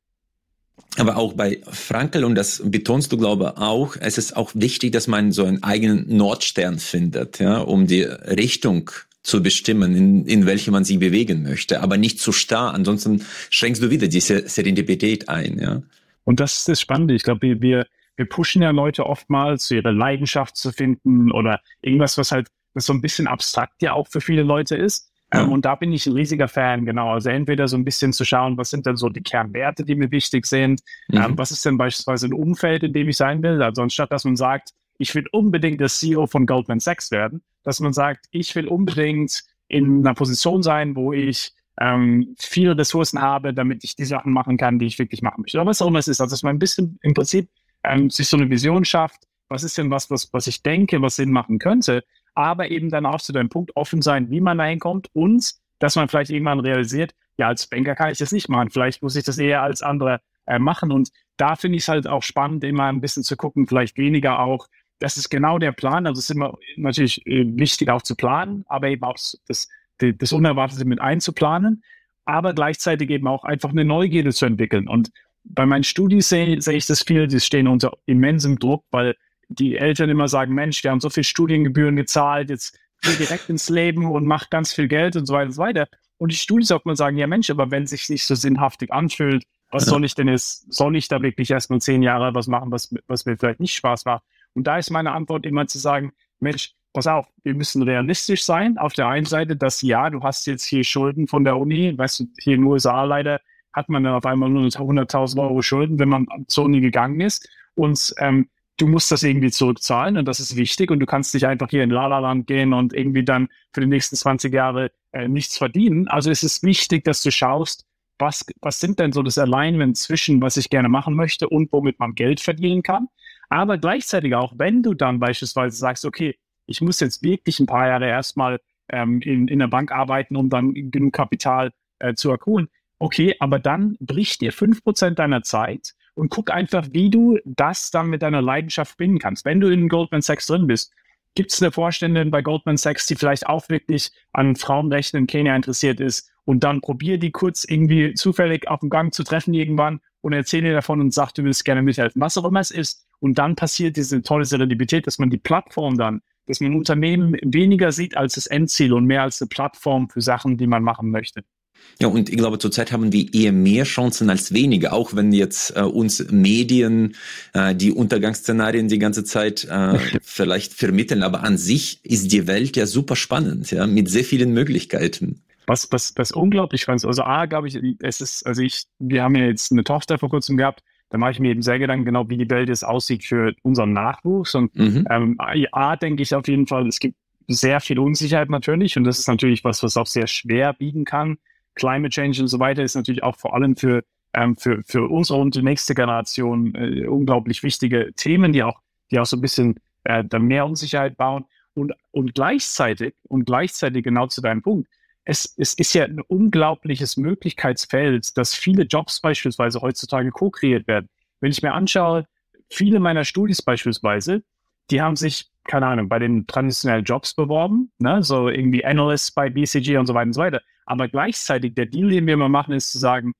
Aber auch bei Frankel, und das betonst du, glaube ich, auch, es ist auch wichtig, dass man so einen eigenen Nordstern findet, ja, um die Richtung zu bestimmen, in, in welche man sich bewegen möchte, aber nicht zu starr, ansonsten schränkst du wieder diese Serendipität ein, ja. Und das ist das Spannende. Ich glaube, wir, wir pushen ja Leute oftmals, ihre Leidenschaft zu finden oder irgendwas, was halt was so ein bisschen abstrakt ja auch für viele Leute ist. Ja. Ähm, und da bin ich ein riesiger Fan, genau. Also entweder so ein bisschen zu schauen, was sind denn so die Kernwerte, die mir wichtig sind? Mhm. Ähm, was ist denn beispielsweise ein Umfeld, in dem ich sein will? Also anstatt, dass man sagt, ich will unbedingt der CEO von Goldman Sachs werden, dass man sagt, ich will unbedingt in einer Position sein, wo ich ähm, viele Ressourcen habe, damit ich die Sachen machen kann, die ich wirklich machen möchte. Oder was auch immer es ist. Also dass man ein bisschen im Prinzip ähm, sich so eine Vision schafft, was ist denn was, was, was ich denke, was Sinn machen könnte, aber eben dann auch zu deinem Punkt offen sein, wie man da hinkommt und dass man vielleicht irgendwann realisiert, ja, als Banker kann ich das nicht machen. Vielleicht muss ich das eher als andere äh, machen. Und da finde ich es halt auch spannend, immer ein bisschen zu gucken, vielleicht weniger auch. Das ist genau der Plan. Also es ist immer natürlich äh, wichtig auch zu planen, aber eben auch das, das Unerwartete mit einzuplanen, aber gleichzeitig eben auch einfach eine Neugierde zu entwickeln. Und bei meinen Studien sehe, sehe ich das viel, die stehen unter immensem Druck, weil die Eltern immer sagen, Mensch, wir haben so viel Studiengebühren gezahlt, jetzt geh direkt ins Leben und mach ganz viel Geld und so weiter und so weiter. Und die Studis auch mal sagen, ja Mensch, aber wenn es sich nicht so sinnhaftig anfühlt, was soll ich denn jetzt, soll ich da wirklich erst mal zehn Jahre was machen, was, was mir vielleicht nicht Spaß macht? Und da ist meine Antwort immer zu sagen, Mensch, pass auf, wir müssen realistisch sein. Auf der einen Seite, dass ja, du hast jetzt hier Schulden von der Uni, weißt du, hier in den USA leider hat man dann auf einmal nur 100.000 Euro Schulden, wenn man zur Uni gegangen ist. Und ähm, du musst das irgendwie zurückzahlen und das ist wichtig und du kannst nicht einfach hier in Lalaland gehen und irgendwie dann für die nächsten 20 Jahre äh, nichts verdienen. Also es ist wichtig, dass du schaust, was, was sind denn so das Alignment zwischen, was ich gerne machen möchte und womit man Geld verdienen kann. Aber gleichzeitig auch, wenn du dann beispielsweise sagst, okay, ich muss jetzt wirklich ein paar Jahre erstmal ähm, in, in der Bank arbeiten, um dann genug Kapital äh, zu erkuhen. Okay, aber dann bricht dir fünf Prozent deiner Zeit und guck einfach, wie du das dann mit deiner Leidenschaft binden kannst. Wenn du in Goldman Sachs drin bist, gibt es eine Vorständin bei Goldman Sachs, die vielleicht auch wirklich an Frauenrechten in Kenia interessiert ist und dann probier die kurz irgendwie zufällig auf dem Gang zu treffen irgendwann und erzähl dir davon und sag, du willst gerne mithelfen, was auch immer es ist. Und dann passiert diese tolle Serendipität, dass man die Plattform dann, dass man Unternehmen weniger sieht als das Endziel und mehr als eine Plattform für Sachen, die man machen möchte. Ja, und ich glaube, zurzeit haben wir eher mehr Chancen als weniger, auch wenn jetzt äh, uns Medien äh, die Untergangsszenarien die ganze Zeit äh, (laughs) vielleicht vermitteln. Aber an sich ist die Welt ja super spannend, ja, mit sehr vielen Möglichkeiten. Was, was, was unglaublich ist. Also A, glaube ich, es ist, also ich, wir haben ja jetzt eine Tochter vor kurzem gehabt, da mache ich mir eben sehr Gedanken, genau wie die Welt jetzt aussieht für unseren Nachwuchs. Und mhm. ähm, A, denke ich auf jeden Fall, es gibt sehr viel Unsicherheit natürlich und das ist natürlich was, was auch sehr schwer biegen kann. Climate Change und so weiter ist natürlich auch vor allem für, ähm, für, für unsere und die nächste Generation äh, unglaublich wichtige Themen, die auch, die auch so ein bisschen äh, mehr Unsicherheit bauen. Und, und gleichzeitig, und gleichzeitig genau zu deinem Punkt, es, es ist ja ein unglaubliches Möglichkeitsfeld, dass viele Jobs beispielsweise heutzutage co-kreiert werden. Wenn ich mir anschaue, viele meiner Studis beispielsweise, die haben sich, keine Ahnung, bei den traditionellen Jobs beworben, ne? so irgendwie Analysts bei BCG und so weiter und so weiter. Aber gleichzeitig, der Deal, den wir immer machen, ist zu sagen,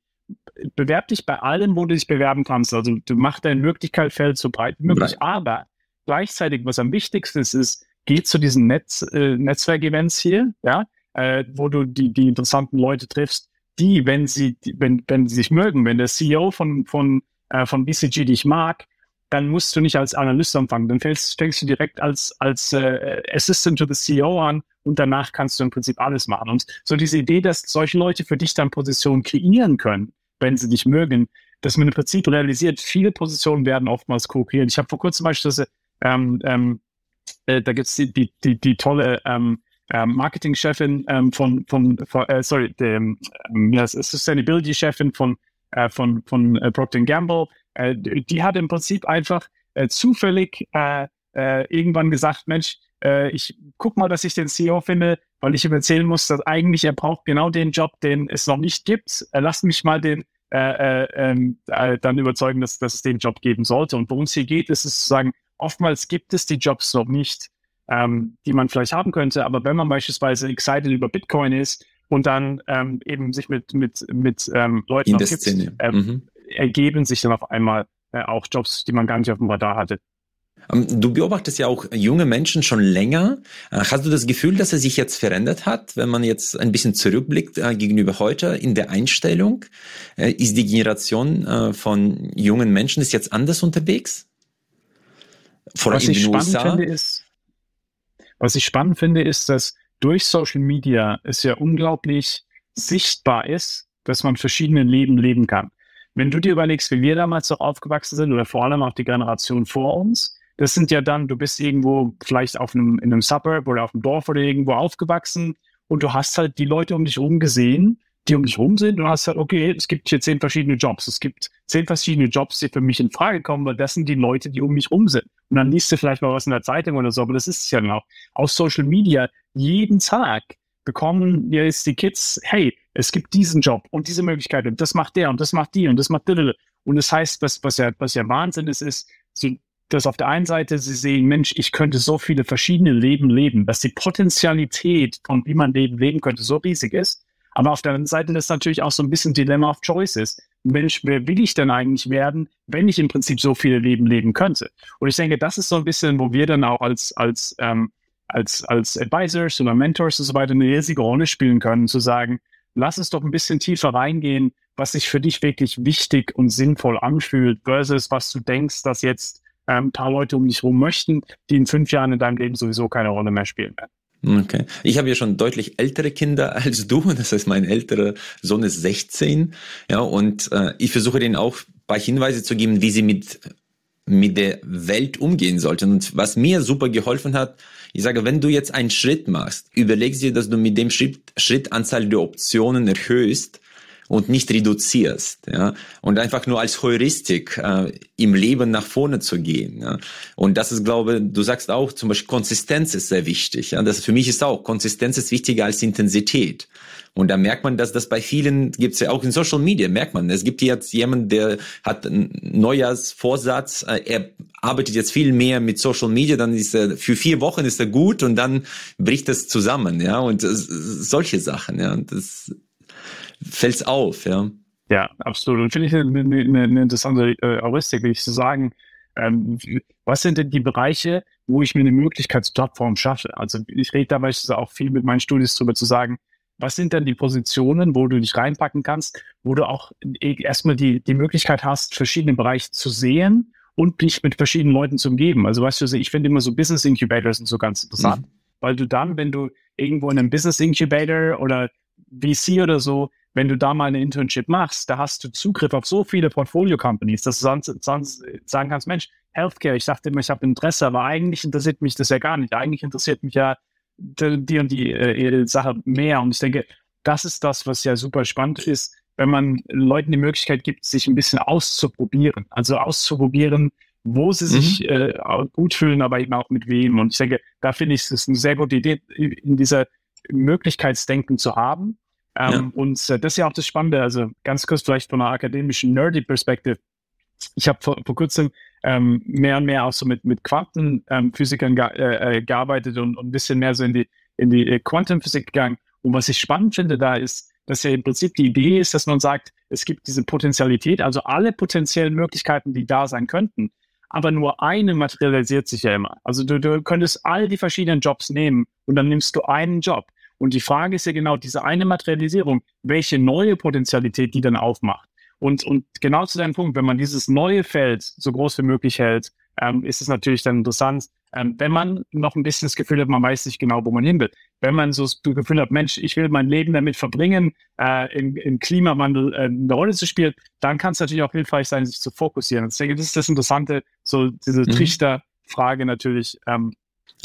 bewerb dich bei allem, wo du dich bewerben kannst. Also du machst dein Möglichkeitsfeld so breit wie möglich. Right. Aber gleichzeitig, was am wichtigsten ist, ist, geh zu diesen Netz, äh, Netzwerkevents hier, ja, äh, wo du die, die interessanten Leute triffst, die, wenn sie, wenn, wenn sie sich mögen, wenn der CEO von, von, äh, von BCG dich mag, dann musst du nicht als Analyst anfangen. Dann fängst, fängst du direkt als, als äh, Assistant to the CEO an und danach kannst du im Prinzip alles machen. Und so diese Idee, dass solche Leute für dich dann Positionen kreieren können, wenn sie dich mögen, dass man im Prinzip realisiert, viele Positionen werden oftmals co-kreiert. Ich habe vor kurzem beispielsweise, ähm, ähm, äh, da gibt's die, die, die, die tolle ähm, ähm, Marketing-Chefin ähm, von, von, von äh, sorry, dem, ähm, Sustainability-Chefin von, äh, von, von äh, Procter Gamble, äh, die hat im Prinzip einfach äh, zufällig äh, äh, irgendwann gesagt, Mensch, äh, ich guck mal, dass ich den CEO finde, weil ich ihm erzählen muss, dass eigentlich er braucht genau den Job, den es noch nicht gibt. Äh, lass mich mal den äh, äh, ähm, äh, dann überzeugen, dass, dass es den Job geben sollte. Und worum es hier geht, ist es zu sagen, oftmals gibt es die Jobs noch nicht, ähm, die man vielleicht haben könnte. Aber wenn man beispielsweise excited über Bitcoin ist und dann ähm, eben sich mit, mit, mit ähm, Leuten In der Szene. Ähm, mhm ergeben sich dann auf einmal äh, auch Jobs, die man gar nicht auf dem Radar hatte. Ähm, du beobachtest ja auch junge Menschen schon länger. Äh, hast du das Gefühl, dass er sich jetzt verändert hat, wenn man jetzt ein bisschen zurückblickt äh, gegenüber heute in der Einstellung? Äh, ist die Generation äh, von jungen Menschen ist jetzt anders unterwegs? Vor was ich spannend USA? finde ist, was ich spannend finde, ist, dass durch Social Media es ja unglaublich sichtbar ist, dass man verschiedene Leben leben kann. Wenn du dir überlegst, wie wir damals so aufgewachsen sind oder vor allem auch die Generation vor uns, das sind ja dann, du bist irgendwo vielleicht auf einem, in einem Suburb oder auf einem Dorf oder irgendwo aufgewachsen und du hast halt die Leute um dich herum gesehen, die um dich herum sind und hast halt, okay, es gibt hier zehn verschiedene Jobs. Es gibt zehn verschiedene Jobs, die für mich in Frage kommen, weil das sind die Leute, die um mich herum sind. Und dann liest du vielleicht mal was in der Zeitung oder so, aber das ist es ja dann auch. Aus Social Media jeden Tag bekommen jetzt die Kids, hey, es gibt diesen Job und diese Möglichkeit und das macht der und das macht die und das macht die. Und das heißt, was, was, ja, was ja Wahnsinn ist, ist, dass auf der einen Seite sie sehen, Mensch, ich könnte so viele verschiedene Leben leben, dass die Potenzialität von wie man Leben leben könnte so riesig ist. Aber auf der anderen Seite ist natürlich auch so ein bisschen Dilemma of Choices. Mensch, wer will ich denn eigentlich werden, wenn ich im Prinzip so viele Leben leben könnte? Und ich denke, das ist so ein bisschen, wo wir dann auch als, als ähm, als, als Advisors oder Mentors und so weiter eine riesige Rolle spielen können, zu sagen, lass es doch ein bisschen tiefer reingehen, was sich für dich wirklich wichtig und sinnvoll anfühlt, versus was du denkst, dass jetzt ähm, ein paar Leute um dich herum möchten, die in fünf Jahren in deinem Leben sowieso keine Rolle mehr spielen werden. Okay. Ich habe ja schon deutlich ältere Kinder (laughs) als du. Das heißt, mein älterer Sohn ist 16. Ja, und äh, ich versuche denen auch ein paar Hinweise zu geben, wie sie mit mit der Welt umgehen sollten. Und was mir super geholfen hat, ich sage, wenn du jetzt einen Schritt machst, überleg dir, dass du mit dem Schritt, Schrittanzahl der Optionen erhöhst und nicht reduzierst, ja, und einfach nur als Heuristik äh, im Leben nach vorne zu gehen. Ja. Und das ist, glaube du sagst auch, zum Beispiel Konsistenz ist sehr wichtig. Ja. Das für mich ist auch Konsistenz ist wichtiger als Intensität. Und da merkt man, dass das bei vielen gibt es ja auch in Social Media, merkt man. Es gibt jetzt jemanden, der hat einen Neujahrsvorsatz, äh, er arbeitet jetzt viel mehr mit Social Media, dann ist er für vier Wochen ist er gut und dann bricht das zusammen, ja. Und solche Sachen, ja. Und das fällt's auf, ja. Ja, absolut. Und finde ich eine, eine, eine interessante äh, Heuristik, will ich so sagen. Ähm, was sind denn die Bereiche, wo ich mir eine Möglichkeitsplattform schaffe? Also ich rede da beispielsweise auch viel mit meinen Studis darüber zu sagen, was sind denn die Positionen, wo du dich reinpacken kannst, wo du auch erstmal die, die Möglichkeit hast, verschiedene Bereiche zu sehen und dich mit verschiedenen Leuten zu umgeben. Also weißt du, ich finde immer so Business Incubators sind so ganz interessant, mhm. weil du dann, wenn du irgendwo in einem Business Incubator oder VC oder so, wenn du da mal eine Internship machst, da hast du Zugriff auf so viele Portfolio-Companies, dass du sonst, sonst sagen kannst, Mensch, Healthcare, ich dachte immer, ich habe Interesse, aber eigentlich interessiert mich das ja gar nicht. Eigentlich interessiert mich ja die und die äh, Sache mehr. Und ich denke, das ist das, was ja super spannend ist, wenn man Leuten die Möglichkeit gibt, sich ein bisschen auszuprobieren. Also auszuprobieren, wo sie mhm. sich äh, gut fühlen, aber eben auch mit wem. Und ich denke, da finde ich es eine sehr gute Idee, in dieser Möglichkeitsdenken zu haben. Ähm, ja. Und äh, das ist ja auch das Spannende, also ganz kurz vielleicht von einer akademischen Nerdy-Perspektive. Ich habe vor, vor kurzem ähm, mehr und mehr auch so mit, mit Quantenphysikern ähm, äh, äh, gearbeitet und, und ein bisschen mehr so in die, in die äh, Quantenphysik gegangen. Und was ich spannend finde da ist, dass ja im Prinzip die Idee ist, dass man sagt, es gibt diese Potentialität, also alle potenziellen Möglichkeiten, die da sein könnten, aber nur eine materialisiert sich ja immer. Also du, du könntest all die verschiedenen Jobs nehmen und dann nimmst du einen Job. Und die Frage ist ja genau diese eine Materialisierung, welche neue Potentialität die dann aufmacht. Und, und genau zu deinem Punkt, wenn man dieses neue Feld so groß wie möglich hält, ähm, ist es natürlich dann interessant, ähm, wenn man noch ein bisschen das Gefühl hat, man weiß nicht genau, wo man hin will. Wenn man so das Gefühl hat, Mensch, ich will mein Leben damit verbringen, äh, im, im Klimawandel äh, eine Rolle zu spielen, dann kann es natürlich auch hilfreich sein, sich zu fokussieren. Und ich denke, das ist das Interessante, so diese mhm. Trichterfrage natürlich, ähm,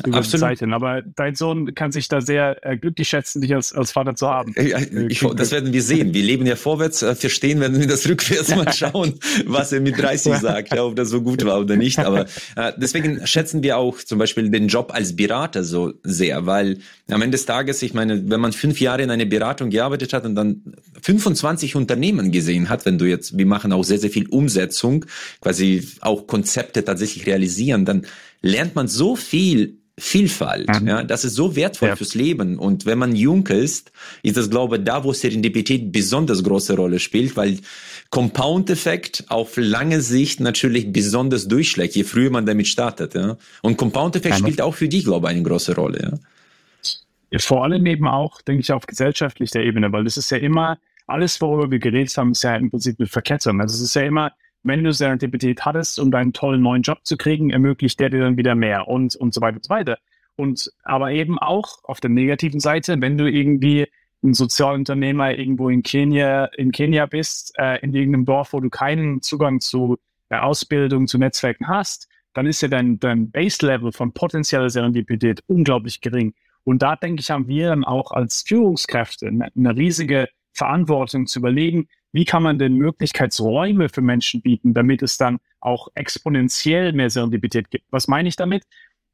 über Absolut. Zeit hin. Aber dein Sohn kann sich da sehr äh, glücklich schätzen, dich als, als Vater zu haben. Ja, ich, das werden wir sehen. Wir leben ja vorwärts, äh, verstehen werden wir das rückwärts (laughs) mal schauen, was er mit 30 sagt, ja, ob das so gut war oder nicht. Aber äh, deswegen schätzen wir auch zum Beispiel den Job als Berater so sehr, weil am Ende des Tages, ich meine, wenn man fünf Jahre in einer Beratung gearbeitet hat und dann 25 Unternehmen gesehen hat, wenn du jetzt, wir machen auch sehr, sehr viel Umsetzung, quasi auch Konzepte tatsächlich realisieren, dann lernt man so viel Vielfalt. Mhm. Ja, das ist so wertvoll ja. fürs Leben. Und wenn man jung ist, ist das, glaube ich, da, wo Serendipität besonders große Rolle spielt, weil Compound-Effekt auf lange Sicht natürlich besonders durchschlägt, je früher man damit startet. Ja. Und Compound-Effekt spielt auch für dich, glaube ich, eine große Rolle. Ja. ja. Vor allem eben auch, denke ich, auf gesellschaftlicher Ebene, weil das ist ja immer, alles, worüber wir geredet haben, ist ja im Prinzip eine Verkettung. Also es ist ja immer, wenn du Serendipität hattest, um deinen tollen neuen Job zu kriegen, ermöglicht der dir dann wieder mehr und, und so weiter und so weiter. Und aber eben auch auf der negativen Seite, wenn du irgendwie ein Sozialunternehmer irgendwo in Kenia, in Kenia bist, äh, in irgendeinem Dorf, wo du keinen Zugang zu äh, Ausbildung, zu Netzwerken hast, dann ist ja dein, dein Base-Level von potenzieller Serendipität unglaublich gering. Und da denke ich, haben wir dann auch als Führungskräfte eine, eine riesige Verantwortung zu überlegen, wie kann man denn Möglichkeitsräume für Menschen bieten, damit es dann auch exponentiell mehr Serendipität gibt? Was meine ich damit?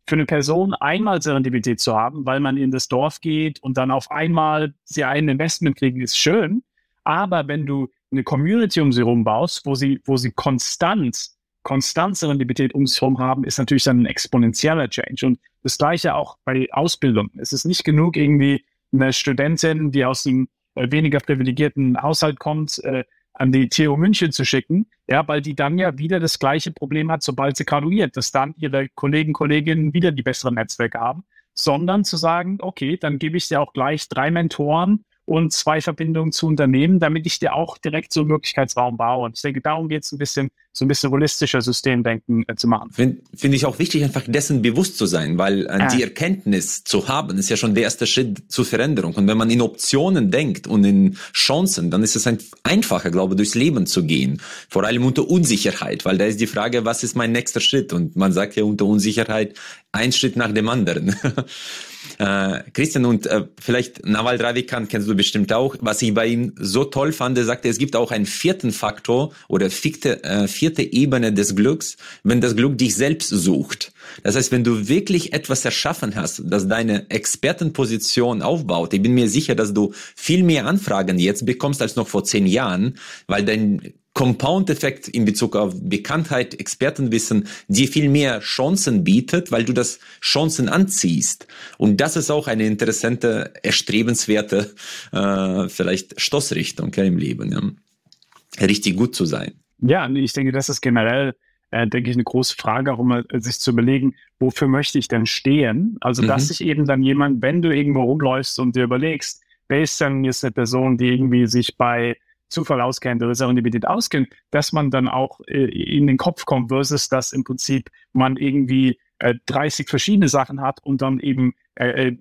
Für eine Person einmal Serendipität zu haben, weil man in das Dorf geht und dann auf einmal sie ein Investment kriegen, ist schön. Aber wenn du eine Community um sie herum baust, wo sie, wo sie konstant, konstant Serendipität um sich herum haben, ist natürlich dann ein exponentieller Change. Und das gleiche auch bei Ausbildung. Es ist nicht genug, irgendwie eine Studentin, die aus dem weniger privilegierten Haushalt kommt, äh, an die TU München zu schicken, ja, weil die dann ja wieder das gleiche Problem hat, sobald sie graduiert, dass dann ihre Kollegen, Kolleginnen wieder die besseren Netzwerke haben, sondern zu sagen, okay, dann gebe ich dir auch gleich drei Mentoren und zwei Verbindungen zu Unternehmen, damit ich dir auch direkt so einen Möglichkeitsraum baue. Und ich denke, darum geht es ein bisschen, so ein bisschen holistischer Systemdenken äh, zu machen. Finde find ich auch wichtig, einfach dessen bewusst zu sein, weil äh, ja. die Erkenntnis zu haben, ist ja schon der erste Schritt zur Veränderung. Und wenn man in Optionen denkt und in Chancen, dann ist es ein, einfacher, glaube ich, durchs Leben zu gehen. Vor allem unter Unsicherheit, weil da ist die Frage, was ist mein nächster Schritt? Und man sagt ja unter Unsicherheit ein Schritt nach dem anderen. (laughs) Äh, Christian, und äh, vielleicht Nawal Ravikant kennst du bestimmt auch. Was ich bei ihm so toll fand, er sagte, es gibt auch einen vierten Faktor oder vierte, äh, vierte Ebene des Glücks, wenn das Glück dich selbst sucht. Das heißt, wenn du wirklich etwas erschaffen hast, das deine Expertenposition aufbaut, ich bin mir sicher, dass du viel mehr Anfragen jetzt bekommst als noch vor zehn Jahren, weil dein Compound-Effekt in Bezug auf Bekanntheit, Expertenwissen dir viel mehr Chancen bietet, weil du das Chancen anziehst. Und das ist auch eine interessante, erstrebenswerte, äh, vielleicht Stoßrichtung ja, im Leben, ja. richtig gut zu sein. Ja, ich denke, das ist generell, äh, denke ich, eine große Frage, auch immer sich zu überlegen, wofür möchte ich denn stehen? Also, mhm. dass sich eben dann jemand, wenn du irgendwo rumläufst und dir überlegst, wer ist denn jetzt eine Person, die irgendwie sich bei Zufall auskennt oder Serendipität auskennt, dass man dann auch äh, in den Kopf kommt, versus dass im Prinzip man irgendwie äh, 30 verschiedene Sachen hat und dann eben äh, äh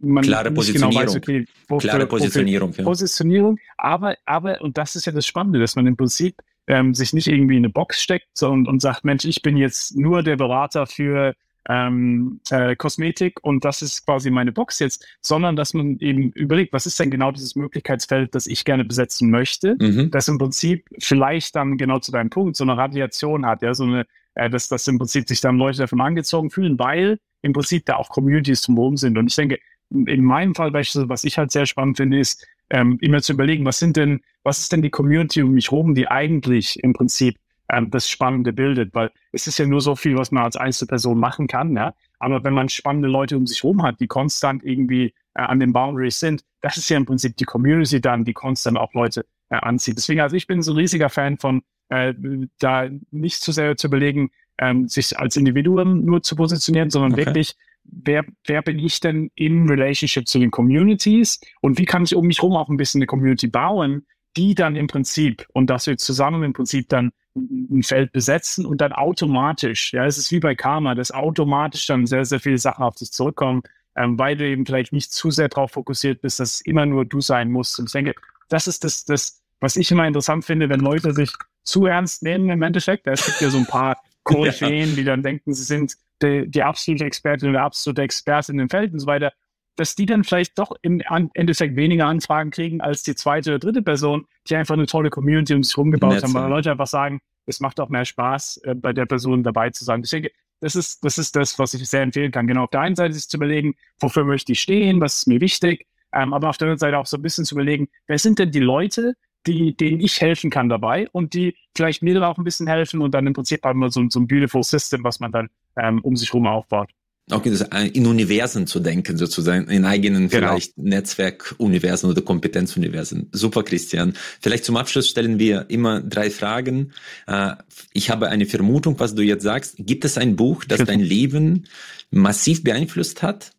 man klare genau Positionierung. Genau weiß, okay, wofür, klare Positionierung. Ja. Positionierung, aber, aber, und das ist ja das Spannende, dass man im Prinzip ähm, sich nicht irgendwie in eine Box steckt und, und sagt, Mensch, ich bin jetzt nur der Berater für ähm, äh, Kosmetik und das ist quasi meine Box jetzt, sondern dass man eben überlegt, was ist denn genau dieses Möglichkeitsfeld, das ich gerne besetzen möchte, mhm. das im Prinzip vielleicht dann genau zu deinem Punkt so eine Radiation hat, ja, so eine, äh, dass, dass im Prinzip sich dann Leute davon angezogen fühlen, weil im Prinzip da auch Communities zum Wohnen sind. Und ich denke, in meinem Fall was ich halt sehr spannend finde, ist, ähm, immer zu überlegen, was sind denn, was ist denn die Community um mich herum, die eigentlich im Prinzip ähm, das Spannende bildet, weil es ist ja nur so viel, was man als Einzelperson machen kann, ja. Aber wenn man spannende Leute um sich herum hat, die konstant irgendwie äh, an den Boundaries sind, das ist ja im Prinzip die Community dann, die konstant auch Leute äh, anzieht. Deswegen, also ich bin so ein riesiger Fan von, äh, da nicht zu sehr zu überlegen, ähm, sich als Individuum nur zu positionieren, sondern okay. wirklich wer, wer bin ich denn in Relationship zu den Communities und wie kann ich um mich herum auch ein bisschen eine Community bauen, die dann im Prinzip und dass wir zusammen im Prinzip dann ein Feld besetzen und dann automatisch, ja, es ist wie bei Karma, dass automatisch dann sehr, sehr viele Sachen auf dich zurückkommen, ähm, weil du eben vielleicht nicht zu sehr darauf fokussiert bist, dass es immer nur du sein musst. Und ich denke, das ist das, das, was ich immer interessant finde, wenn Leute sich zu ernst nehmen im Endeffekt. Es gibt ja so ein paar (laughs) Koryphäen, ja. die dann denken, sie sind die, die absolute Expertin oder absolute Expertin im Feld und so weiter, dass die dann vielleicht doch im Endeffekt weniger Anfragen kriegen als die zweite oder dritte Person, die einfach eine tolle Community um sich rumgebaut haben, weil Leute einfach sagen, es macht auch mehr Spaß, äh, bei der Person dabei zu sein. Ich denke, das ist, das ist das, was ich sehr empfehlen kann. Genau auf der einen Seite sich zu überlegen, wofür möchte ich stehen, was ist mir wichtig, ähm, aber auf der anderen Seite auch so ein bisschen zu überlegen, wer sind denn die Leute, die, denen ich helfen kann dabei und die vielleicht mir dann auch ein bisschen helfen und dann im Prinzip haben wir so, so ein beautiful System, was man dann ähm, um sich herum aufbaut. Auch in Universen zu denken, sozusagen, in eigenen genau. vielleicht Netzwerkuniversen oder Kompetenzuniversen. Super, Christian. Vielleicht zum Abschluss stellen wir immer drei Fragen. Äh, ich habe eine Vermutung, was du jetzt sagst. Gibt es ein Buch, das dein Leben massiv beeinflusst hat?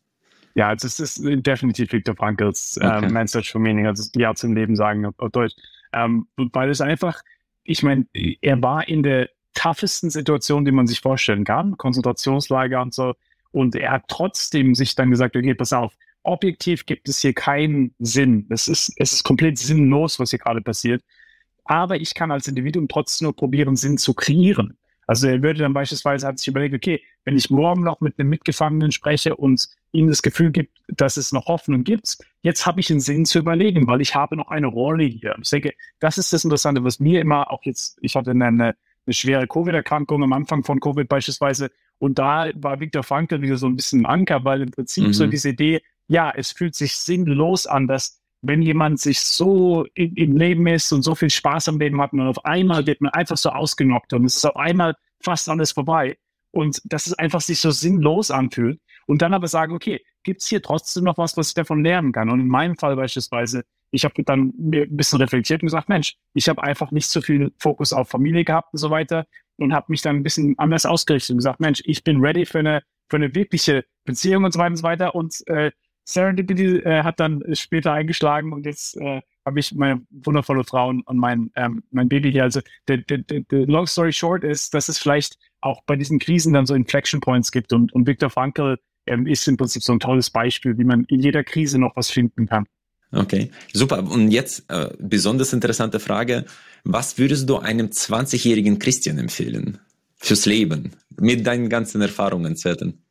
Ja, es ist definitiv Viktor Frankls ähm, okay. ähm, Man Search for Meaning, also die Art zum Leben sagen auf, auf Deutsch. Ähm, weil es einfach, ich meine, er war in der toughesten Situation, die man sich vorstellen kann, Konzentrationslager und so. Und er hat trotzdem sich dann gesagt, okay, pass auf, objektiv gibt es hier keinen Sinn. Es ist, es ist komplett sinnlos, was hier gerade passiert. Aber ich kann als Individuum trotzdem nur probieren, Sinn zu kreieren. Also er würde dann beispielsweise, hat sich überlegt, okay, wenn ich morgen noch mit einem Mitgefangenen spreche und ihm das Gefühl gibt, dass es noch Hoffnung gibt, jetzt habe ich einen Sinn zu überlegen, weil ich habe noch eine Rolle hier. Ich denke, das ist das Interessante, was mir immer auch jetzt, ich hatte eine, eine schwere Covid-Erkrankung am Anfang von Covid beispielsweise und da war Viktor Frankl wieder so ein bisschen ein Anker, weil im Prinzip mhm. so diese Idee, ja, es fühlt sich sinnlos an, dass wenn jemand sich so im Leben ist und so viel Spaß am Leben hat und auf einmal wird man einfach so ausgenockt und es ist auf einmal fast alles vorbei und dass es einfach sich so sinnlos anfühlt und dann aber sagen, okay, gibt es hier trotzdem noch was, was ich davon lernen kann? Und in meinem Fall beispielsweise, ich habe dann ein bisschen reflektiert und gesagt, Mensch, ich habe einfach nicht so viel Fokus auf Familie gehabt und so weiter und habe mich dann ein bisschen anders ausgerichtet und gesagt, Mensch, ich bin ready für eine, für eine wirkliche Beziehung und so weiter und so weiter und äh, Serendipity äh, hat dann später eingeschlagen und jetzt äh, habe ich meine wundervolle Frau und mein, ähm, mein Baby hier. Also the, the, the long story short ist, dass es vielleicht auch bei diesen Krisen dann so Inflection Points gibt und, und Viktor Frankl ähm, ist im Prinzip so ein tolles Beispiel, wie man in jeder Krise noch was finden kann. Okay, super. Und jetzt äh, besonders interessante Frage. Was würdest du einem 20-jährigen Christian empfehlen fürs Leben mit deinen ganzen Erfahrungen, Zwetten?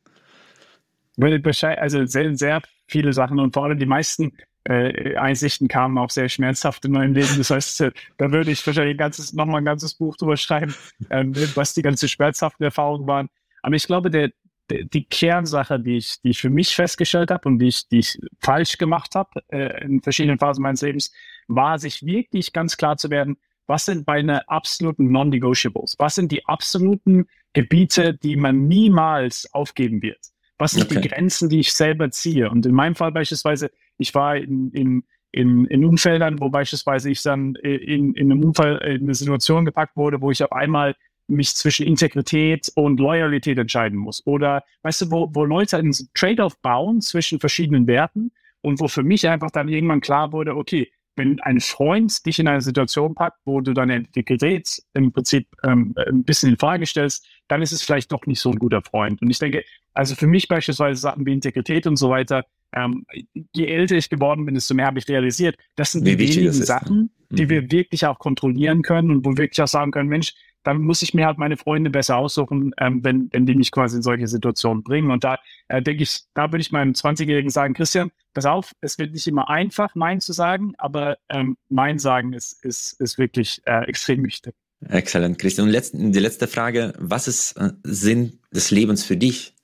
Also sehr, sehr viele Sachen und vor allem die meisten äh, Einsichten kamen auch sehr schmerzhaft in meinem Leben. Das heißt, äh, da würde ich wahrscheinlich nochmal ein ganzes Buch drüber schreiben, ähm, was die ganze schmerzhaften Erfahrungen waren. Aber ich glaube, der, die Kernsache, die ich, die ich für mich festgestellt habe und die ich, die ich falsch gemacht habe äh, in verschiedenen Phasen meines Lebens, war, sich wirklich ganz klar zu werden, was sind meine absoluten Non-Negotiables? Was sind die absoluten Gebiete, die man niemals aufgeben wird? Was sind okay. die Grenzen, die ich selber ziehe? Und in meinem Fall beispielsweise, ich war in, in, in, in Umfeldern, wo beispielsweise ich dann in, in einem Unfall in eine Situation gepackt wurde, wo ich auf einmal mich zwischen Integrität und Loyalität entscheiden muss. Oder weißt du, wo, wo Leute einen Trade-off bauen zwischen verschiedenen Werten und wo für mich einfach dann irgendwann klar wurde, okay, wenn ein Freund dich in eine Situation packt, wo du deine Integrität im Prinzip ähm, ein bisschen in Frage stellst, dann ist es vielleicht doch nicht so ein guter Freund. Und ich denke, also für mich beispielsweise Sachen wie Integrität und so weiter, ähm, je älter ich geworden bin, desto mehr habe ich realisiert, das sind die wenigen Sachen, die mhm. wir wirklich auch kontrollieren können und wo wir wirklich auch sagen können, Mensch, dann muss ich mir halt meine Freunde besser aussuchen, ähm, wenn, wenn die mich quasi in solche Situationen bringen. Und da äh, denke ich, da würde ich meinem 20-Jährigen sagen, Christian, pass auf, es wird nicht immer einfach, Nein zu sagen, aber ähm, Nein sagen ist, ist, ist wirklich äh, extrem wichtig. Exzellent, Christian. Und letzt, die letzte Frage, was ist äh, Sinn des Lebens für dich?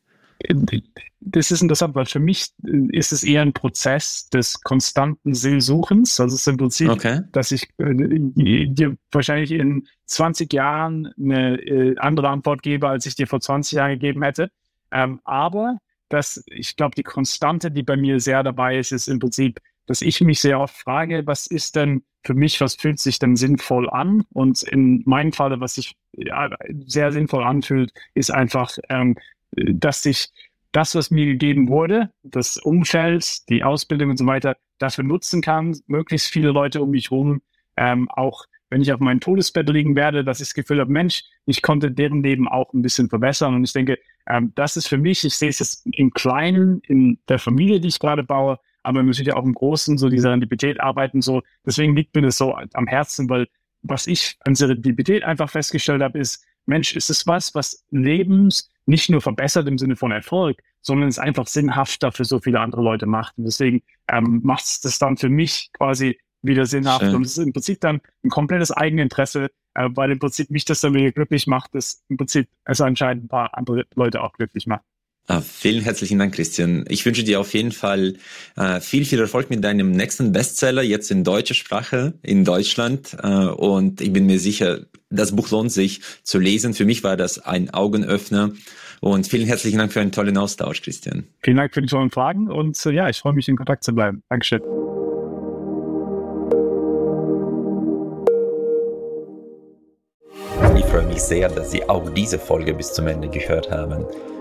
Das ist interessant, weil für mich äh, ist es eher ein Prozess des konstanten Seelsuchens. Also es ist im Prinzip, okay. dass ich äh, dir wahrscheinlich in 20 Jahren eine äh, andere Antwort gebe, als ich dir vor 20 Jahren gegeben hätte. Ähm, aber dass ich glaube, die Konstante, die bei mir sehr dabei ist, ist im Prinzip, dass ich mich sehr oft frage, was ist denn für mich, was fühlt sich denn sinnvoll an? Und in meinem Falle, was sich sehr sinnvoll anfühlt, ist einfach, ähm, dass ich das, was mir gegeben wurde, das Umfeld, die Ausbildung und so weiter, dafür nutzen kann, möglichst viele Leute um mich herum, ähm, auch wenn ich auf meinem Todesbett liegen werde, dass ich das Gefühl habe, Mensch, ich konnte deren Leben auch ein bisschen verbessern. Und ich denke, ähm, das ist für mich, ich sehe es jetzt im Kleinen, in der Familie, die ich gerade baue, aber müssen ja auch im Großen so diese Serendipität arbeiten. So, deswegen liegt mir das so am Herzen, weil was ich an Serendipität einfach festgestellt habe, ist, Mensch, ist es was, was Lebens nicht nur verbessert im Sinne von Erfolg, sondern es einfach sinnhafter für so viele andere Leute macht. Und deswegen ähm, macht es das dann für mich quasi wieder sinnhaft. Schön. Und es ist im Prinzip dann ein komplettes Eigeninteresse, äh, weil im Prinzip mich das dann wieder glücklich macht, dass im Prinzip es anscheinend ein paar andere Leute auch glücklich macht. Ah, vielen herzlichen Dank, Christian. Ich wünsche dir auf jeden Fall äh, viel, viel Erfolg mit deinem nächsten Bestseller, jetzt in deutscher Sprache in Deutschland. Äh, und ich bin mir sicher, das Buch lohnt sich zu lesen. Für mich war das ein Augenöffner. Und vielen herzlichen Dank für einen tollen Austausch, Christian. Vielen Dank für die tollen Fragen und äh, ja, ich freue mich in Kontakt zu bleiben. Dankeschön. Ich freue mich sehr, dass Sie auch diese Folge bis zum Ende gehört haben.